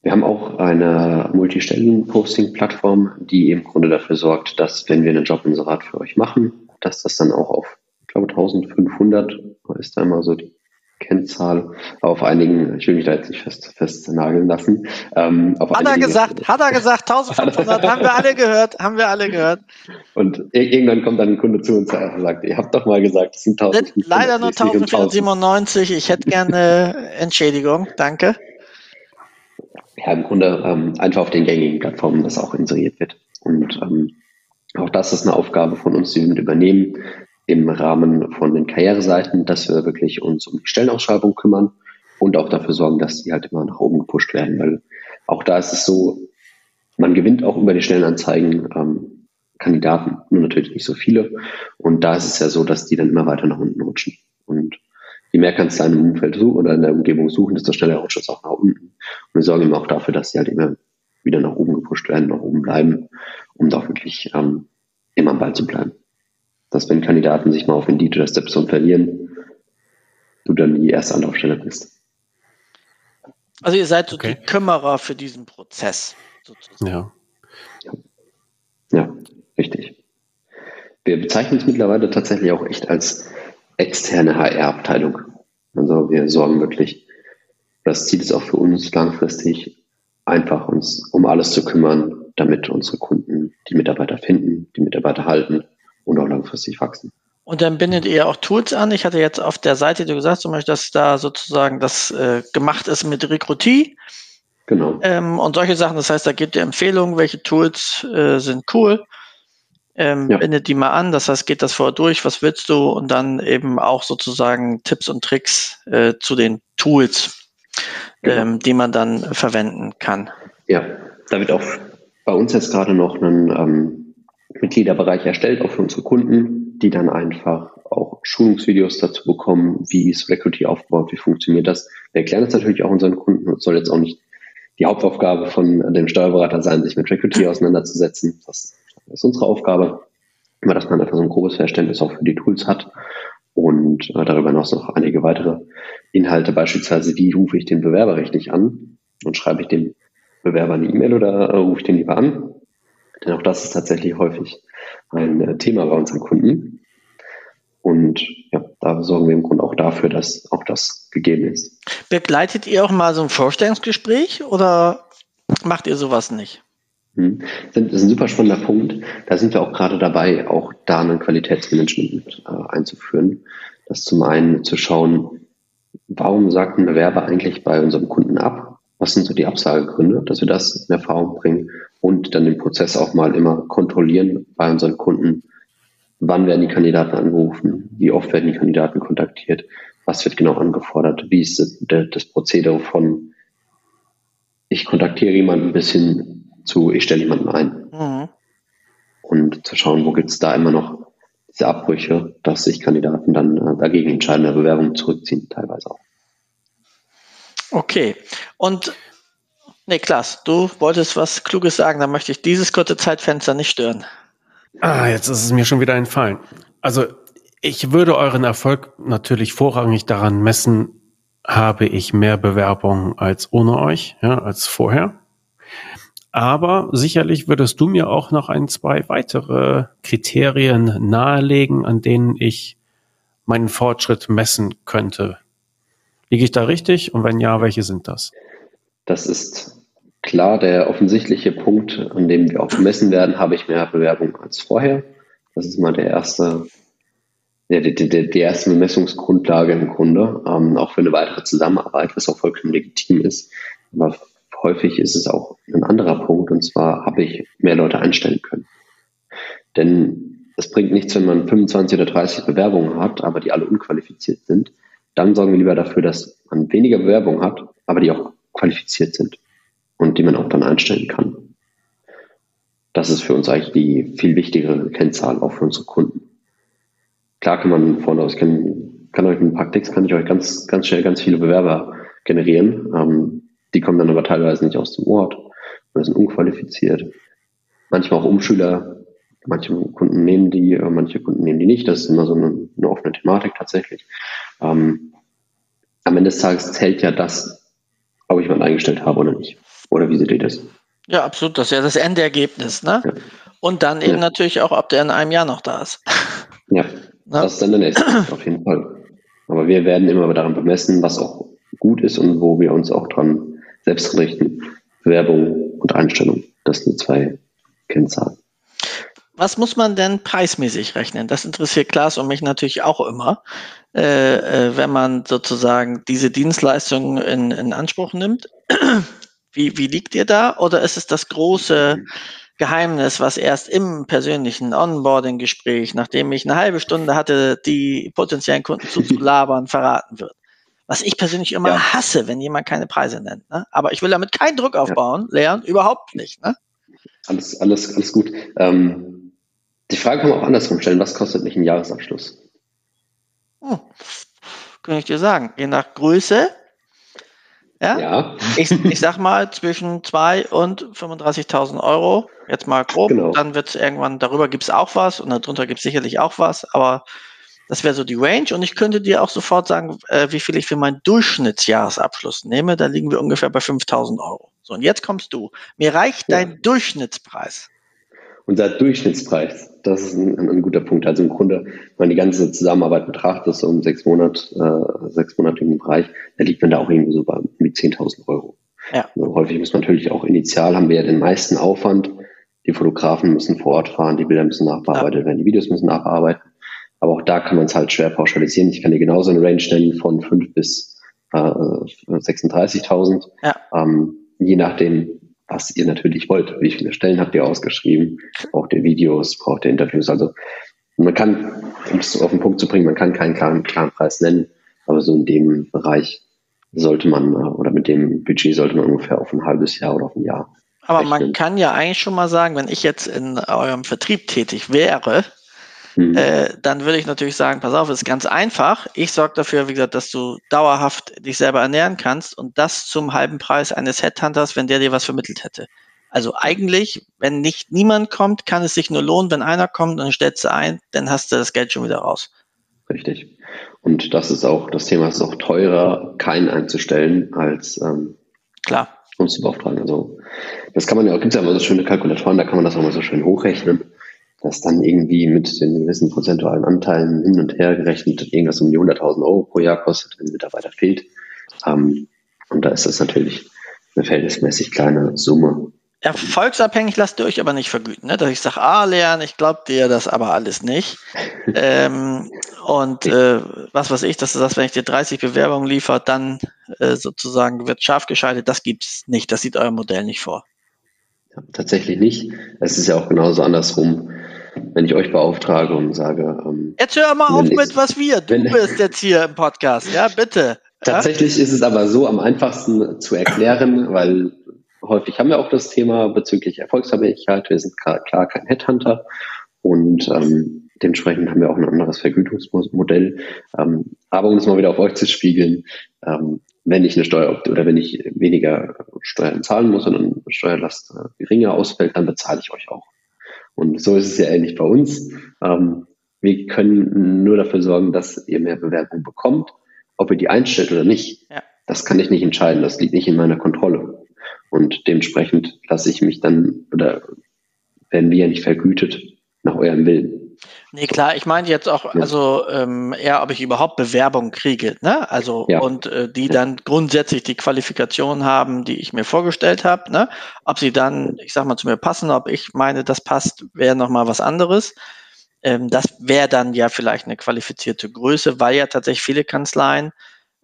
Wir haben auch eine Multistellen-Posting-Plattform, die im Grunde dafür sorgt, dass wenn wir einen Jobinserat für euch machen, dass das dann auch auf, glaube, 1500 ist da immer so die Kennzahl auf einigen, ich will mich da jetzt nicht fest, fest nageln lassen. Ähm, hat er gesagt, hat er gesagt, 1500, haben wir alle gehört, haben wir alle gehört. Und irgendwann kommt dann ein Kunde zu uns und sagt, ihr habt doch mal gesagt, es sind 1500. Leider nur 1497, ich hätte gerne Entschädigung, danke. ja, im Grunde ähm, einfach auf den gängigen Plattformen das auch inseriert wird. Und ähm, auch das ist eine Aufgabe von uns, die wir mit übernehmen im Rahmen von den Karriereseiten, dass wir wirklich uns um die Stellenausschreibung kümmern und auch dafür sorgen, dass die halt immer nach oben gepusht werden. Weil auch da ist es so, man gewinnt auch über die Stellenanzeigen ähm, Kandidaten, nur natürlich nicht so viele. Und da ist es ja so, dass die dann immer weiter nach unten rutschen. Und je mehr kannst du in deinem Umfeld suchen oder in der Umgebung suchen, desto schneller rutscht es auch nach unten. Und wir sorgen immer auch dafür, dass sie halt immer wieder nach oben gepusht werden, nach oben bleiben, um da wirklich ähm, immer am Ball zu bleiben. Dass wenn Kandidaten sich mal auf Indeed oder Stepstone verlieren, du dann die erste Anlaufstelle bist. Also ihr seid so okay. die Kümmerer für diesen Prozess. Sozusagen. Ja. ja. Ja, richtig. Wir bezeichnen es mittlerweile tatsächlich auch echt als externe HR-Abteilung. Also wir sorgen wirklich, das Ziel ist auch für uns langfristig, einfach uns um alles zu kümmern, damit unsere Kunden die Mitarbeiter finden, die Mitarbeiter halten und auch langfristig wachsen. Und dann bindet ihr auch Tools an. Ich hatte jetzt auf der Seite gesagt, zum Beispiel, dass da sozusagen das äh, gemacht ist mit Recruitie. Genau. Ähm, und solche Sachen. Das heißt, da gibt ihr Empfehlungen, welche Tools äh, sind cool. Ähm, ja. Bindet die mal an. Das heißt, geht das vorher durch. Was willst du? Und dann eben auch sozusagen Tipps und Tricks äh, zu den Tools, genau. ähm, die man dann verwenden kann. Ja, da wird auch bei uns jetzt gerade noch ein Mitgliederbereich erstellt, auch für unsere Kunden, die dann einfach auch Schulungsvideos dazu bekommen, wie ist Recruity aufgebaut, wie funktioniert das. Wir erklären das natürlich auch unseren Kunden und soll jetzt auch nicht die Hauptaufgabe von dem Steuerberater sein, sich mit Recruity auseinanderzusetzen. Das ist unsere Aufgabe. Immer, dass man einfach so ein grobes Verständnis auch für die Tools hat und äh, darüber hinaus noch einige weitere Inhalte, beispielsweise wie rufe ich den Bewerber richtig an und schreibe ich dem Bewerber eine E-Mail oder äh, rufe ich den lieber an? Denn auch das ist tatsächlich häufig ein äh, Thema bei unseren Kunden. Und ja, da sorgen wir im Grunde auch dafür, dass auch das gegeben ist. Begleitet ihr auch mal so ein Vorstellungsgespräch oder macht ihr sowas nicht? Hm. Das ist ein super spannender Punkt. Da sind wir auch gerade dabei, auch da ein Qualitätsmanagement äh, einzuführen. Das zum einen zu schauen, warum sagt ein Bewerber eigentlich bei unserem Kunden ab? Was sind so die Absagegründe, dass wir das in Erfahrung bringen und dann den Prozess auch mal immer kontrollieren bei unseren Kunden. Wann werden die Kandidaten angerufen? Wie oft werden die Kandidaten kontaktiert? Was wird genau angefordert? Wie ist das Prozedere von ich kontaktiere jemanden bis hin zu ich stelle jemanden ein? Mhm. Und zu schauen, wo gibt es da immer noch diese Abbrüche, dass sich Kandidaten dann äh, dagegen entscheiden, der Bewerbung zurückziehen, teilweise auch. Okay. Und Niklas, du wolltest was Kluges sagen, da möchte ich dieses kurze Zeitfenster nicht stören. Ah, jetzt ist es mir schon wieder entfallen. Also, ich würde euren Erfolg natürlich vorrangig daran messen, habe ich mehr Bewerbungen als ohne euch, ja, als vorher. Aber sicherlich würdest du mir auch noch ein, zwei weitere Kriterien nahelegen, an denen ich meinen Fortschritt messen könnte. Liege ich da richtig? Und wenn ja, welche sind das? Das ist klar der offensichtliche Punkt, an dem wir auch gemessen werden, habe ich mehr Bewerbung als vorher. Das ist mal der erste, ja, die, die, die erste Bemessungsgrundlage im Grunde, ähm, auch für eine weitere Zusammenarbeit, was auch vollkommen legitim ist. Aber häufig ist es auch ein anderer Punkt, und zwar habe ich mehr Leute einstellen können. Denn es bringt nichts, wenn man 25 oder 30 Bewerbungen hat, aber die alle unqualifiziert sind dann sorgen wir lieber dafür, dass man weniger Bewerbung hat, aber die auch qualifiziert sind und die man auch dann einstellen kann. Das ist für uns eigentlich die viel wichtigere Kennzahl, auch für unsere Kunden. Klar kann man vorne aus, kann, kann euch mit ein paar Klicks, kann ich euch ganz, ganz schnell ganz viele Bewerber generieren. Ähm, die kommen dann aber teilweise nicht aus dem Ort oder sind unqualifiziert. Manchmal auch Umschüler. Manche Kunden nehmen die, äh, manche Kunden nehmen die nicht. Das ist immer so eine, eine offene Thematik tatsächlich. Ähm, am Ende des Tages zählt ja das, ob ich jemanden eingestellt habe oder nicht. Oder wie seht ihr das? Ja, absolut. Das ist ja das Endergebnis. Ne? Ja. Und dann eben ja. natürlich auch, ob der in einem Jahr noch da ist. Ja, Na? das ist dann der nächste, auf jeden Fall. Aber wir werden immer daran bemessen, was auch gut ist und wo wir uns auch dran selbst richten. Bewerbung und Einstellung. Das sind die zwei Kennzahlen. Was muss man denn preismäßig rechnen? Das interessiert Klaas und mich natürlich auch immer, äh, äh, wenn man sozusagen diese Dienstleistungen in, in Anspruch nimmt. Wie, wie liegt ihr da? Oder ist es das große Geheimnis, was erst im persönlichen Onboarding-Gespräch, nachdem ich eine halbe Stunde hatte, die potenziellen Kunden zuzulabern, verraten wird? Was ich persönlich immer ja. hasse, wenn jemand keine Preise nennt. Ne? Aber ich will damit keinen Druck aufbauen, ja. Leon, überhaupt nicht. Ne? Alles, alles, alles gut. Ähm, die Frage kann man auch andersrum stellen. Was kostet mich ein Jahresabschluss? Hm. Kann ich dir sagen. Je nach Größe. Ja. ja. Ich, ich sag mal zwischen 2 und 35.000 Euro. Jetzt mal grob. Genau. Dann wird es irgendwann, darüber gibt es auch was und darunter gibt es sicherlich auch was. Aber das wäre so die Range. Und ich könnte dir auch sofort sagen, äh, wie viel ich für meinen Durchschnittsjahresabschluss nehme. Da liegen wir ungefähr bei 5000 Euro. So, und jetzt kommst du. Mir reicht ja. dein Durchschnittspreis. Unser Durchschnittspreis, das ist ein, ein, guter Punkt. Also im Grunde, wenn man die ganze Zusammenarbeit betrachtet, so um sechs Monate, äh, sechs monatigen Bereich, da liegt man da auch irgendwie so bei 10.000 Euro. Ja. Also häufig muss man natürlich auch initial haben wir ja den meisten Aufwand. Die Fotografen müssen vor Ort fahren, die Bilder müssen nachbearbeitet ja. werden, die Videos müssen nachbearbeiten. Aber auch da kann man es halt schwer pauschalisieren. Ich kann dir genauso eine Range stellen von 5 bis äh, 36.000. Ja. Ähm, je nachdem, was ihr natürlich wollt. Wie viele Stellen habt ihr ausgeschrieben? Braucht ihr Videos? Braucht ihr Interviews? Also man kann, um es auf den Punkt zu bringen, man kann keinen klaren, klaren Preis nennen, aber so in dem Bereich sollte man äh, oder mit dem Budget sollte man ungefähr auf ein halbes Jahr oder auf ein Jahr. Aber rechnen. man kann ja eigentlich schon mal sagen, wenn ich jetzt in eurem Vertrieb tätig wäre, Mhm. Äh, dann würde ich natürlich sagen, pass auf, es ist ganz einfach. Ich sorge dafür, wie gesagt, dass du dauerhaft dich selber ernähren kannst und das zum halben Preis eines Headhunters, wenn der dir was vermittelt hätte. Also eigentlich, wenn nicht niemand kommt, kann es sich nur lohnen, wenn einer kommt und dann stellst du ein, dann hast du das Geld schon wieder raus. Richtig. Und das ist auch, das Thema ist auch teurer, keinen einzustellen, als ähm, Klar. uns zu beauftragen. Also das kann man ja auch, gibt es ja immer so schöne Kalkulatoren, da kann man das auch mal so schön hochrechnen das dann irgendwie mit den gewissen prozentualen Anteilen hin und her gerechnet irgendwas um die 100.000 Euro pro Jahr kostet, wenn ein Mitarbeiter fehlt. Ähm, und da ist das natürlich eine verhältnismäßig kleine Summe. Erfolgsabhängig lasst ihr euch aber nicht vergüten, ne? dass ich sage, ah, Leon, ich glaube dir das aber alles nicht. ähm, und äh, was weiß ich, dass du sagst, wenn ich dir 30 Bewerbungen liefere, dann äh, sozusagen wird scharf geschaltet, das gibt's nicht, das sieht euer Modell nicht vor. Ja, tatsächlich nicht. Es ist ja auch genauso andersrum wenn ich euch beauftrage und sage. Ähm, jetzt hör mal auf mit was wir. Du bist jetzt hier im Podcast, ja, bitte. Tatsächlich ja? ist es aber so am einfachsten zu erklären, weil häufig haben wir auch das Thema bezüglich Erfolgsabhängigkeit. Wir sind klar, klar kein Headhunter und ähm, dementsprechend haben wir auch ein anderes Vergütungsmodell. Ähm, aber um es mal wieder auf euch zu spiegeln, ähm, wenn ich eine Steuer oder wenn ich weniger Steuern zahlen muss und eine Steuerlast äh, geringer ausfällt, dann bezahle ich euch auch. Und so ist es ja ähnlich bei uns. Ähm, wir können nur dafür sorgen, dass ihr mehr Bewerbung bekommt. Ob ihr die einstellt oder nicht, ja. das kann ich nicht entscheiden. Das liegt nicht in meiner Kontrolle. Und dementsprechend lasse ich mich dann oder werden wir ja nicht vergütet nach eurem Willen. Nee, klar, ich meine jetzt auch, also ähm, eher, ob ich überhaupt Bewerbungen kriege, ne? Also ja. und äh, die dann grundsätzlich die Qualifikation haben, die ich mir vorgestellt habe, ne? Ob sie dann, ich sag mal, zu mir passen, ob ich meine, das passt, wäre nochmal was anderes. Ähm, das wäre dann ja vielleicht eine qualifizierte Größe, weil ja tatsächlich viele Kanzleien,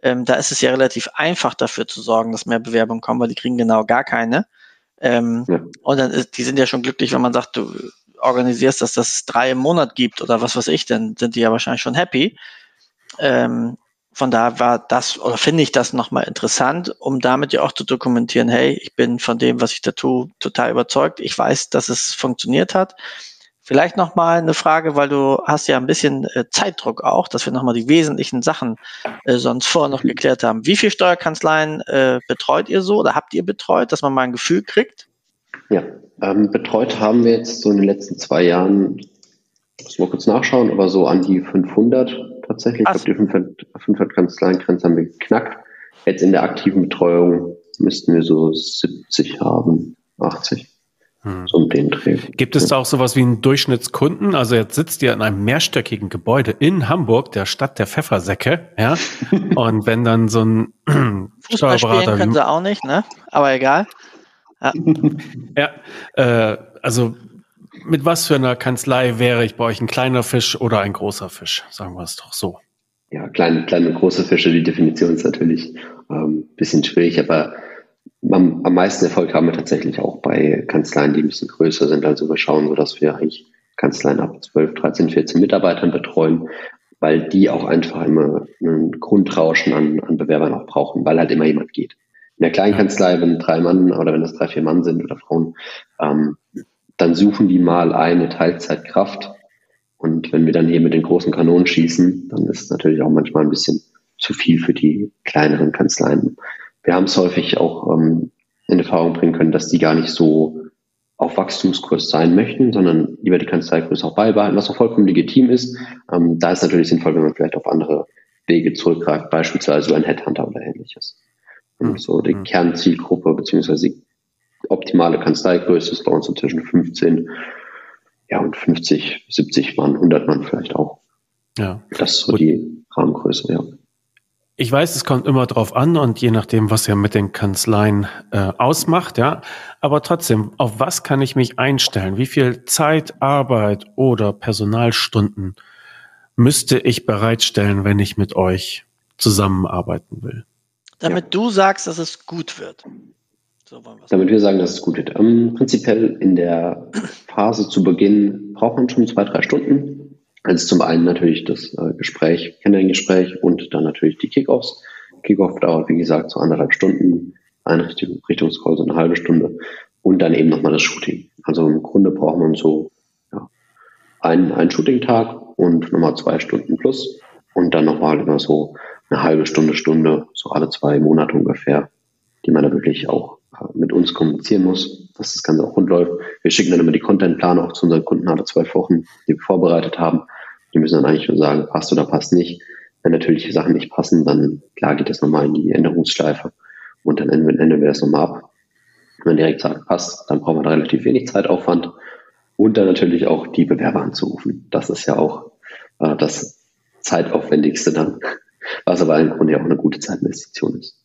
ähm, da ist es ja relativ einfach dafür zu sorgen, dass mehr Bewerbungen kommen, weil die kriegen genau gar keine. Ähm, ja. Und dann ist, die sind ja schon glücklich, wenn man sagt, du organisierst, dass das drei im Monat gibt oder was weiß ich, dann sind die ja wahrscheinlich schon happy. Ähm, von da war das oder finde ich das nochmal interessant, um damit ja auch zu dokumentieren, hey, ich bin von dem, was ich da tue, total überzeugt. Ich weiß, dass es funktioniert hat. Vielleicht nochmal eine Frage, weil du hast ja ein bisschen äh, Zeitdruck auch, dass wir nochmal die wesentlichen Sachen äh, sonst vorher noch geklärt haben. Wie viele Steuerkanzleien äh, betreut ihr so oder habt ihr betreut, dass man mal ein Gefühl kriegt? Ja, ähm, betreut haben wir jetzt so in den letzten zwei Jahren, muss mal kurz nachschauen, aber so an die 500 tatsächlich. Ach. Ich glaube, die 500, 500 Kanzleiengrenze haben wir geknackt. Jetzt in der aktiven Betreuung müssten wir so 70 haben, 80. Hm. So um den Dreh. Gibt es da auch sowas wie einen Durchschnittskunden? Also jetzt sitzt ihr in einem mehrstöckigen Gebäude in Hamburg, der Stadt der Pfeffersäcke, ja. Und wenn dann so ein Fußball spielen können sie auch nicht, ne? Aber egal. Ja, ja äh, also mit was für einer Kanzlei wäre ich bei euch ein kleiner Fisch oder ein großer Fisch? Sagen wir es doch so. Ja, kleine, kleine und große Fische, die Definition ist natürlich ein ähm, bisschen schwierig, aber am, am meisten Erfolg haben wir tatsächlich auch bei Kanzleien, die ein bisschen größer sind. Also wir schauen so, dass wir eigentlich Kanzleien ab 12, 13, 14 Mitarbeitern betreuen, weil die auch einfach immer ein Grundrauschen an, an Bewerbern auch brauchen, weil halt immer jemand geht. In der kleinen Kanzlei, wenn drei Mann oder wenn das drei, vier Mann sind oder Frauen, ähm, dann suchen die mal eine Teilzeitkraft. Und wenn wir dann hier mit den großen Kanonen schießen, dann ist es natürlich auch manchmal ein bisschen zu viel für die kleineren Kanzleien. Wir haben es häufig auch ähm, in Erfahrung bringen können, dass die gar nicht so auf Wachstumskurs sein möchten, sondern lieber die Kanzleigröße auch beibehalten, was auch vollkommen legitim ist. Ähm, da ist natürlich sinnvoll, wenn man vielleicht auf andere Wege zurückgreift, beispielsweise ein Headhunter oder ähnliches. Und hm, so die hm. Kernzielgruppe beziehungsweise die optimale Kanzleigröße ist bei uns so zwischen 15 ja, und 50, 70 Mann, 100 Mann vielleicht auch. Ja. Das ist so die Rahmengröße, ja. Ich weiß, es kommt immer drauf an und je nachdem, was ihr mit den Kanzleien äh, ausmacht, ja. Aber trotzdem, auf was kann ich mich einstellen? Wie viel Zeit, Arbeit oder Personalstunden müsste ich bereitstellen, wenn ich mit euch zusammenarbeiten will? Damit ja. du sagst, dass es gut wird. So Damit wir sagen, dass es gut wird. Ähm, prinzipiell in der Phase zu Beginn braucht man schon zwei, drei Stunden also zum einen natürlich das äh, Gespräch, Kennenlerngespräch und dann natürlich die Kickoffs. Kickoff dauert, wie gesagt, so anderthalb Stunden, Einrichtungscall so eine halbe Stunde und dann eben nochmal das Shooting. Also im Grunde braucht man so ja, einen, einen Shooting-Tag und nochmal zwei Stunden plus und dann nochmal immer so eine halbe Stunde, Stunde, so alle zwei Monate ungefähr, die man da wirklich auch äh, mit uns kommunizieren muss, dass das Ganze auch rund läuft. Wir schicken dann immer die Contentpläne auch zu unseren Kunden alle zwei Wochen, die wir vorbereitet haben. Die müssen dann eigentlich nur sagen, passt oder passt nicht. Wenn natürlich die Sachen nicht passen, dann klar geht das nochmal in die Änderungsschleife und dann ändern wir das nochmal ab. Wenn man direkt sagt, passt, dann braucht man relativ wenig Zeitaufwand und dann natürlich auch die Bewerber anzurufen. Das ist ja auch äh, das zeitaufwendigste dann, was aber im Grunde ja auch eine gute Zeitinvestition ist.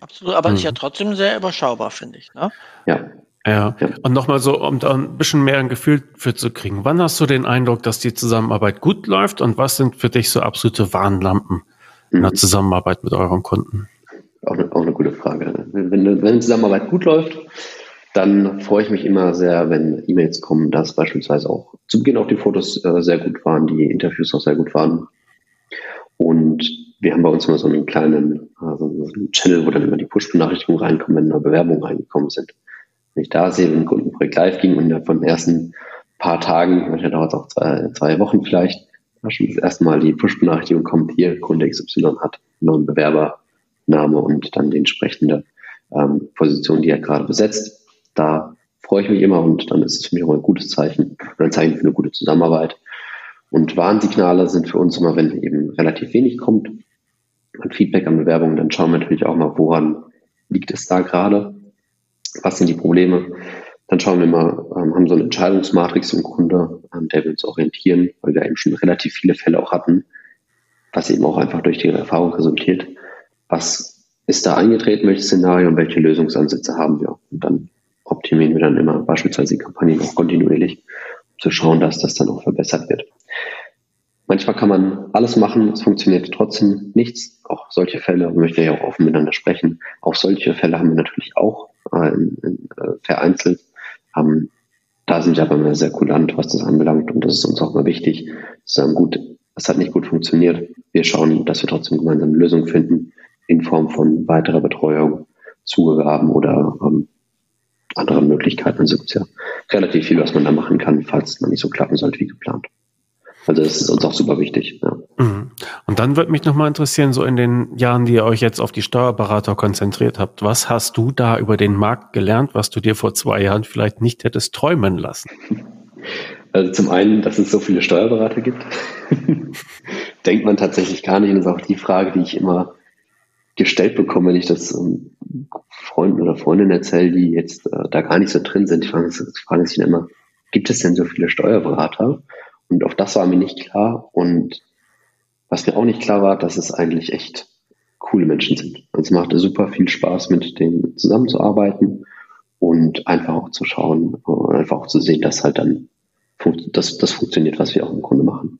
Absolut, aber mhm. ist ja trotzdem sehr überschaubar, finde ich. Ne? Ja. Ja. ja. Und nochmal so, um da ein bisschen mehr ein Gefühl für zu kriegen. Wann hast du den Eindruck, dass die Zusammenarbeit gut läuft und was sind für dich so absolute Warnlampen mhm. in der mhm. Zusammenarbeit mit euren Kunden? Auch eine, auch eine gute Frage. Wenn, wenn die Zusammenarbeit gut läuft, dann freue ich mich immer sehr, wenn E-Mails kommen, dass beispielsweise auch zu Beginn auch die Fotos äh, sehr gut waren, die Interviews auch sehr gut waren. Und wir haben bei uns immer so einen kleinen also so einen Channel, wo dann immer die Push-Benachrichtigungen reinkommen, wenn neue Bewerbungen reingekommen sind. Wenn ich da sehe, wenn ein Kundenprojekt live ging und von den ersten paar Tagen, manchmal dauert es auch zwei, zwei Wochen vielleicht, da schon das erste Mal die Push-Benachrichtigung kommt, hier, Kunde XY hat einen neuen Bewerbername und dann die entsprechende ähm, Position, die er gerade besetzt. Da freue ich mich immer und dann ist es für mich auch ein gutes Zeichen oder ein Zeichen für eine gute Zusammenarbeit. Und Warnsignale sind für uns immer, wenn eben relativ wenig kommt an Feedback an Bewerbungen, dann schauen wir natürlich auch mal, woran liegt es da gerade, was sind die Probleme. Dann schauen wir mal, ähm, haben so eine Entscheidungsmatrix im Grunde, an der wir uns orientieren, weil wir eben schon relativ viele Fälle auch hatten, was eben auch einfach durch die Erfahrung resultiert. Was ist da eingetreten, welches Szenario und welche Lösungsansätze haben wir? Und dann optimieren wir dann immer beispielsweise die Kampagnen auch kontinuierlich, zu schauen, dass das dann auch verbessert wird. Manchmal kann man alles machen, es funktioniert trotzdem nichts. Auch solche Fälle, möchte ja auch offen miteinander sprechen, auch solche Fälle haben wir natürlich auch äh, in, in, äh, vereinzelt. Ähm, da sind wir aber immer sehr kulant, was das anbelangt und das ist uns auch mal wichtig, zu sagen, gut, es hat nicht gut funktioniert. Wir schauen, dass wir trotzdem gemeinsam eine Lösung finden in Form von weiterer Betreuung, Zugaben oder ähm, anderen Möglichkeiten. Also gibt es ja relativ viel, was man da machen kann, falls es noch nicht so klappen sollte wie geplant. Also das ist uns auch super wichtig. Ja. Mhm. Und dann würde mich nochmal interessieren, so in den Jahren, die ihr euch jetzt auf die Steuerberater konzentriert habt, was hast du da über den Markt gelernt, was du dir vor zwei Jahren vielleicht nicht hättest träumen lassen? Also zum einen, dass es so viele Steuerberater gibt, denkt man tatsächlich gar nicht. Und das ist auch die Frage, die ich immer gestellt bekomme, wenn ich das ähm, Freunden oder Freundinnen erzähle, die jetzt äh, da gar nicht so drin sind. Die fragen, fragen sich immer, gibt es denn so viele Steuerberater? Und auch das war mir nicht klar. Und was mir auch nicht klar war, dass es eigentlich echt coole Menschen sind. Also es machte super viel Spaß, mit denen zusammenzuarbeiten und einfach auch zu schauen und einfach auch zu sehen, dass halt dann dass das funktioniert, was wir auch im Grunde machen.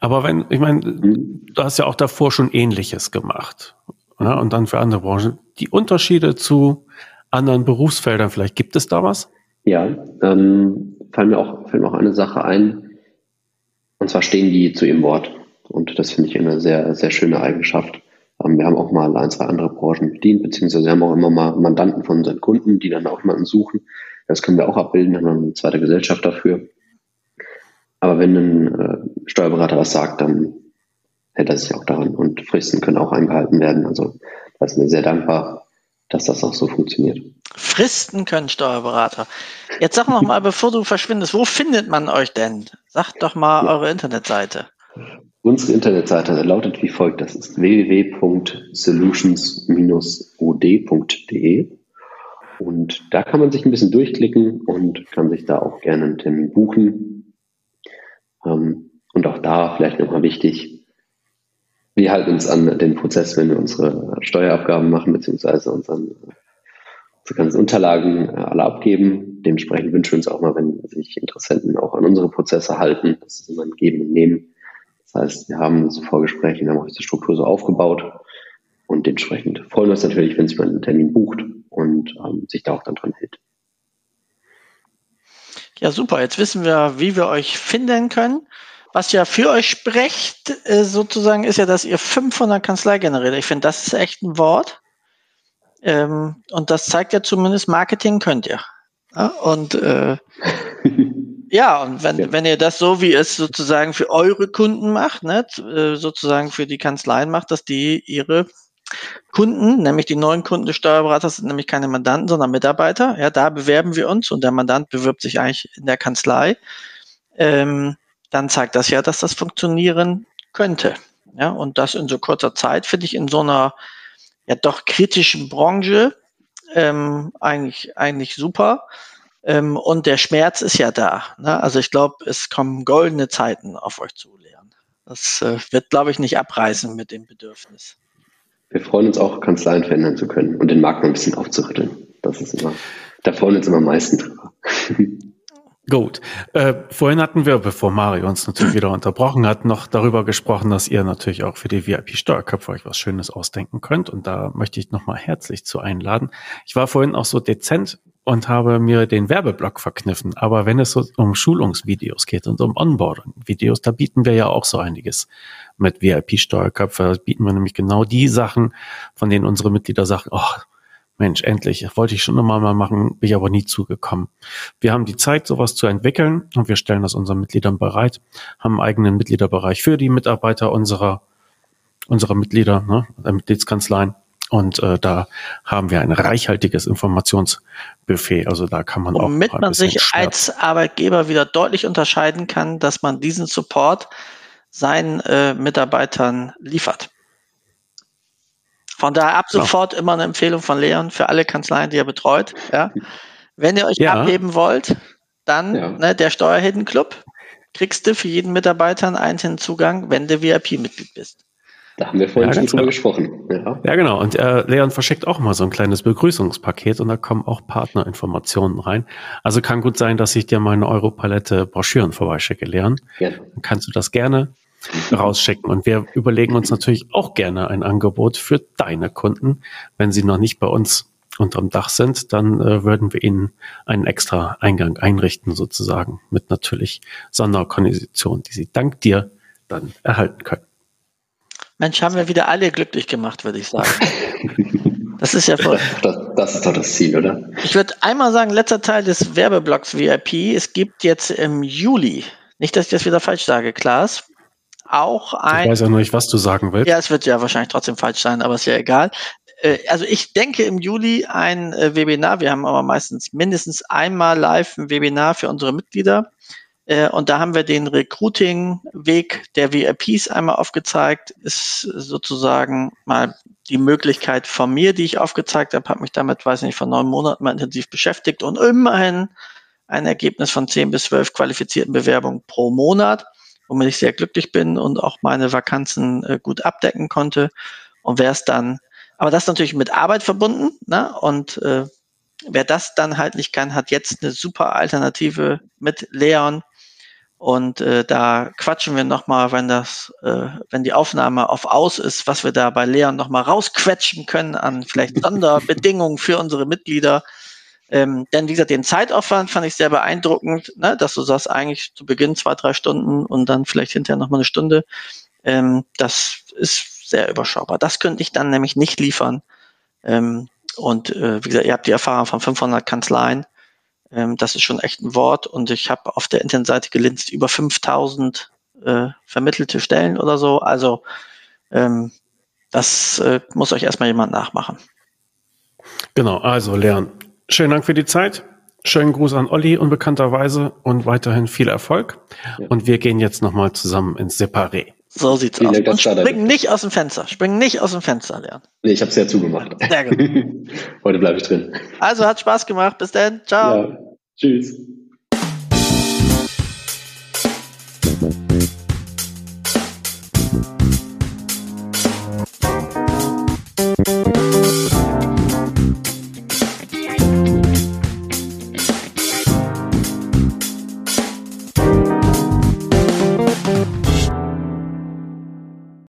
Aber wenn, ich meine, mhm. du hast ja auch davor schon Ähnliches gemacht. Ja, und dann für andere Branchen. die Unterschiede zu anderen Berufsfeldern vielleicht? Gibt es da was? Ja, ähm, fällt, mir auch, fällt mir auch eine Sache ein. Und zwar stehen die zu ihrem Wort. Und das finde ich eine sehr, sehr schöne Eigenschaft. Ähm, wir haben auch mal ein, zwei andere Branchen bedient, beziehungsweise wir haben auch immer mal Mandanten von unseren Kunden, die dann auch jemanden suchen. Das können wir auch abbilden, haben eine zweite Gesellschaft dafür. Aber wenn ein äh, Steuerberater was sagt, dann hält er sich auch daran und Fristen können auch eingehalten werden. Also da ist mir sehr dankbar, dass das auch so funktioniert. Fristen können Steuerberater. Jetzt sag noch mal, bevor du verschwindest, wo findet man euch denn? Sagt doch mal eure Internetseite. Unsere Internetseite lautet wie folgt: Das ist www.solutions-od.de. Und da kann man sich ein bisschen durchklicken und kann sich da auch gerne einen Termin buchen. Ähm, und auch da vielleicht nochmal wichtig, wir halten uns an den Prozess, wenn wir unsere Steuerabgaben machen, beziehungsweise unseren, unsere ganzen Unterlagen äh, alle abgeben. Dementsprechend wünschen wir uns auch mal, wenn sich Interessenten auch an unsere Prozesse halten. Das ist immer ein Geben und Nehmen. Das heißt, wir haben diese Vorgespräche, wir haben auch diese Struktur so aufgebaut und dementsprechend freuen wir uns natürlich, wenn sich mal einen Termin bucht und ähm, sich da auch dann dran hält. Ja, super. Jetzt wissen wir, wie wir euch finden können. Was ja für euch spricht, äh, sozusagen, ist ja, dass ihr 500 Kanzlei generiert. Ich finde, das ist echt ein Wort. Ähm, und das zeigt ja zumindest, Marketing könnt ihr. Ja, und äh, ja, und wenn, ja. wenn ihr das so, wie es sozusagen für eure Kunden macht, ne, äh, sozusagen für die Kanzleien macht, dass die ihre Kunden, nämlich die neuen Kunden des Steuerberaters sind nämlich keine Mandanten, sondern Mitarbeiter. Ja, da bewerben wir uns und der Mandant bewirbt sich eigentlich in der Kanzlei. Ähm, dann zeigt das ja, dass das funktionieren könnte. Ja, und das in so kurzer Zeit finde ich in so einer ja doch kritischen Branche ähm, eigentlich, eigentlich super. Ähm, und der Schmerz ist ja da. Ne? Also ich glaube, es kommen goldene Zeiten auf euch zu, Leon. Das äh, wird, glaube ich, nicht abreißen mit dem Bedürfnis. Wir freuen uns auch, Kanzleien verändern zu können und den Markt mal ein bisschen aufzurütteln. Das ist immer, da freuen wir uns immer am meisten drüber. Gut. Äh, vorhin hatten wir, bevor Mario uns natürlich wieder unterbrochen hat, noch darüber gesprochen, dass ihr natürlich auch für die VIP-Steuerköpfe euch was Schönes ausdenken könnt. Und da möchte ich nochmal herzlich zu einladen. Ich war vorhin auch so dezent und habe mir den Werbeblock verkniffen. Aber wenn es so um Schulungsvideos geht und um Onboarding-Videos, da bieten wir ja auch so einiges mit VIP-Steuerköpfe. Da bieten wir nämlich genau die Sachen, von denen unsere Mitglieder sagen, oh, Mensch, endlich, wollte ich schon nochmal mal machen, bin ich aber nie zugekommen. Wir haben die Zeit, sowas zu entwickeln und wir stellen das unseren Mitgliedern bereit, haben einen eigenen Mitgliederbereich für die Mitarbeiter unserer, unserer Mitglieder, ne, der Mitgliedskanzleien. Und äh, da haben wir ein reichhaltiges Informationsbuffet. Also da kann man Womit auch. Womit man sich schwer. als Arbeitgeber wieder deutlich unterscheiden kann, dass man diesen Support seinen äh, Mitarbeitern liefert. Von daher ab sofort immer eine Empfehlung von Leon für alle Kanzleien, die er betreut. Ja. Wenn ihr euch ja. abheben wollt, dann ja. ne, der Steuerheldenclub kriegst du für jeden Mitarbeiter einen einzelnen Zugang, wenn du VIP-Mitglied bist. Da haben wir vorhin ja, schon drüber genau. gesprochen. Ja. ja, genau. Und äh, Leon verschickt auch mal so ein kleines Begrüßungspaket und da kommen auch Partnerinformationen rein. Also kann gut sein, dass ich dir meine Europalette Broschüren vorbeischicke, Leon. Ja. Dann kannst du das gerne rausschicken. Und wir überlegen uns natürlich auch gerne ein Angebot für deine Kunden. Wenn sie noch nicht bei uns unterm Dach sind, dann äh, würden wir ihnen einen extra Eingang einrichten, sozusagen, mit natürlich Sonderkonditionen, die sie dank dir dann erhalten können. Mensch, haben wir wieder alle glücklich gemacht, würde ich sagen. Das ist ja voll. Das, das, ist doch das Ziel, oder? Ich würde einmal sagen, letzter Teil des Werbeblocks VIP. Es gibt jetzt im Juli, nicht, dass ich das wieder falsch sage, Klaas, auch ein. Ich weiß ja noch nicht, was du sagen willst. Ja, es wird ja wahrscheinlich trotzdem falsch sein, aber ist ja egal. Äh, also ich denke im Juli ein äh, Webinar. Wir haben aber meistens mindestens einmal live ein Webinar für unsere Mitglieder. Äh, und da haben wir den Recruiting-Weg der VIPs einmal aufgezeigt. Ist sozusagen mal die Möglichkeit von mir, die ich aufgezeigt habe, habe mich damit, weiß nicht, vor neun Monaten mal intensiv beschäftigt und immerhin ein Ergebnis von zehn bis zwölf qualifizierten Bewerbungen pro Monat womit ich sehr glücklich bin und auch meine Vakanzen äh, gut abdecken konnte. Und wer es dann, aber das ist natürlich mit Arbeit verbunden, ne? Und äh, wer das dann halt nicht kann, hat jetzt eine super Alternative mit Leon, Und äh, da quatschen wir nochmal, wenn das, äh, wenn die Aufnahme auf aus ist, was wir da bei Leon nochmal rausquetschen können an vielleicht Sonderbedingungen für unsere Mitglieder. Ähm, denn wie gesagt, den Zeitaufwand fand ich sehr beeindruckend, ne, dass du sagst, eigentlich zu Beginn zwei, drei Stunden und dann vielleicht hinterher nochmal eine Stunde. Ähm, das ist sehr überschaubar. Das könnte ich dann nämlich nicht liefern. Ähm, und äh, wie gesagt, ihr habt die Erfahrung von 500 Kanzleien. Ähm, das ist schon echt ein Wort. Und ich habe auf der Internetseite gelinst über 5000 äh, vermittelte Stellen oder so. Also ähm, das äh, muss euch erstmal jemand nachmachen. Genau, also Leon, schönen Dank für die Zeit. Schönen Gruß an Olli unbekannterweise und weiterhin viel Erfolg. Ja. Und wir gehen jetzt nochmal zusammen ins Separé. So sieht's Vielen aus. Und spring nicht aus dem Fenster. Spring nicht aus dem Fenster, Leon. Nee, ich habe es ja zugemacht. Sehr gut. Heute bleibe ich drin. Also hat Spaß gemacht. Bis dann. Ciao. Ja. Tschüss.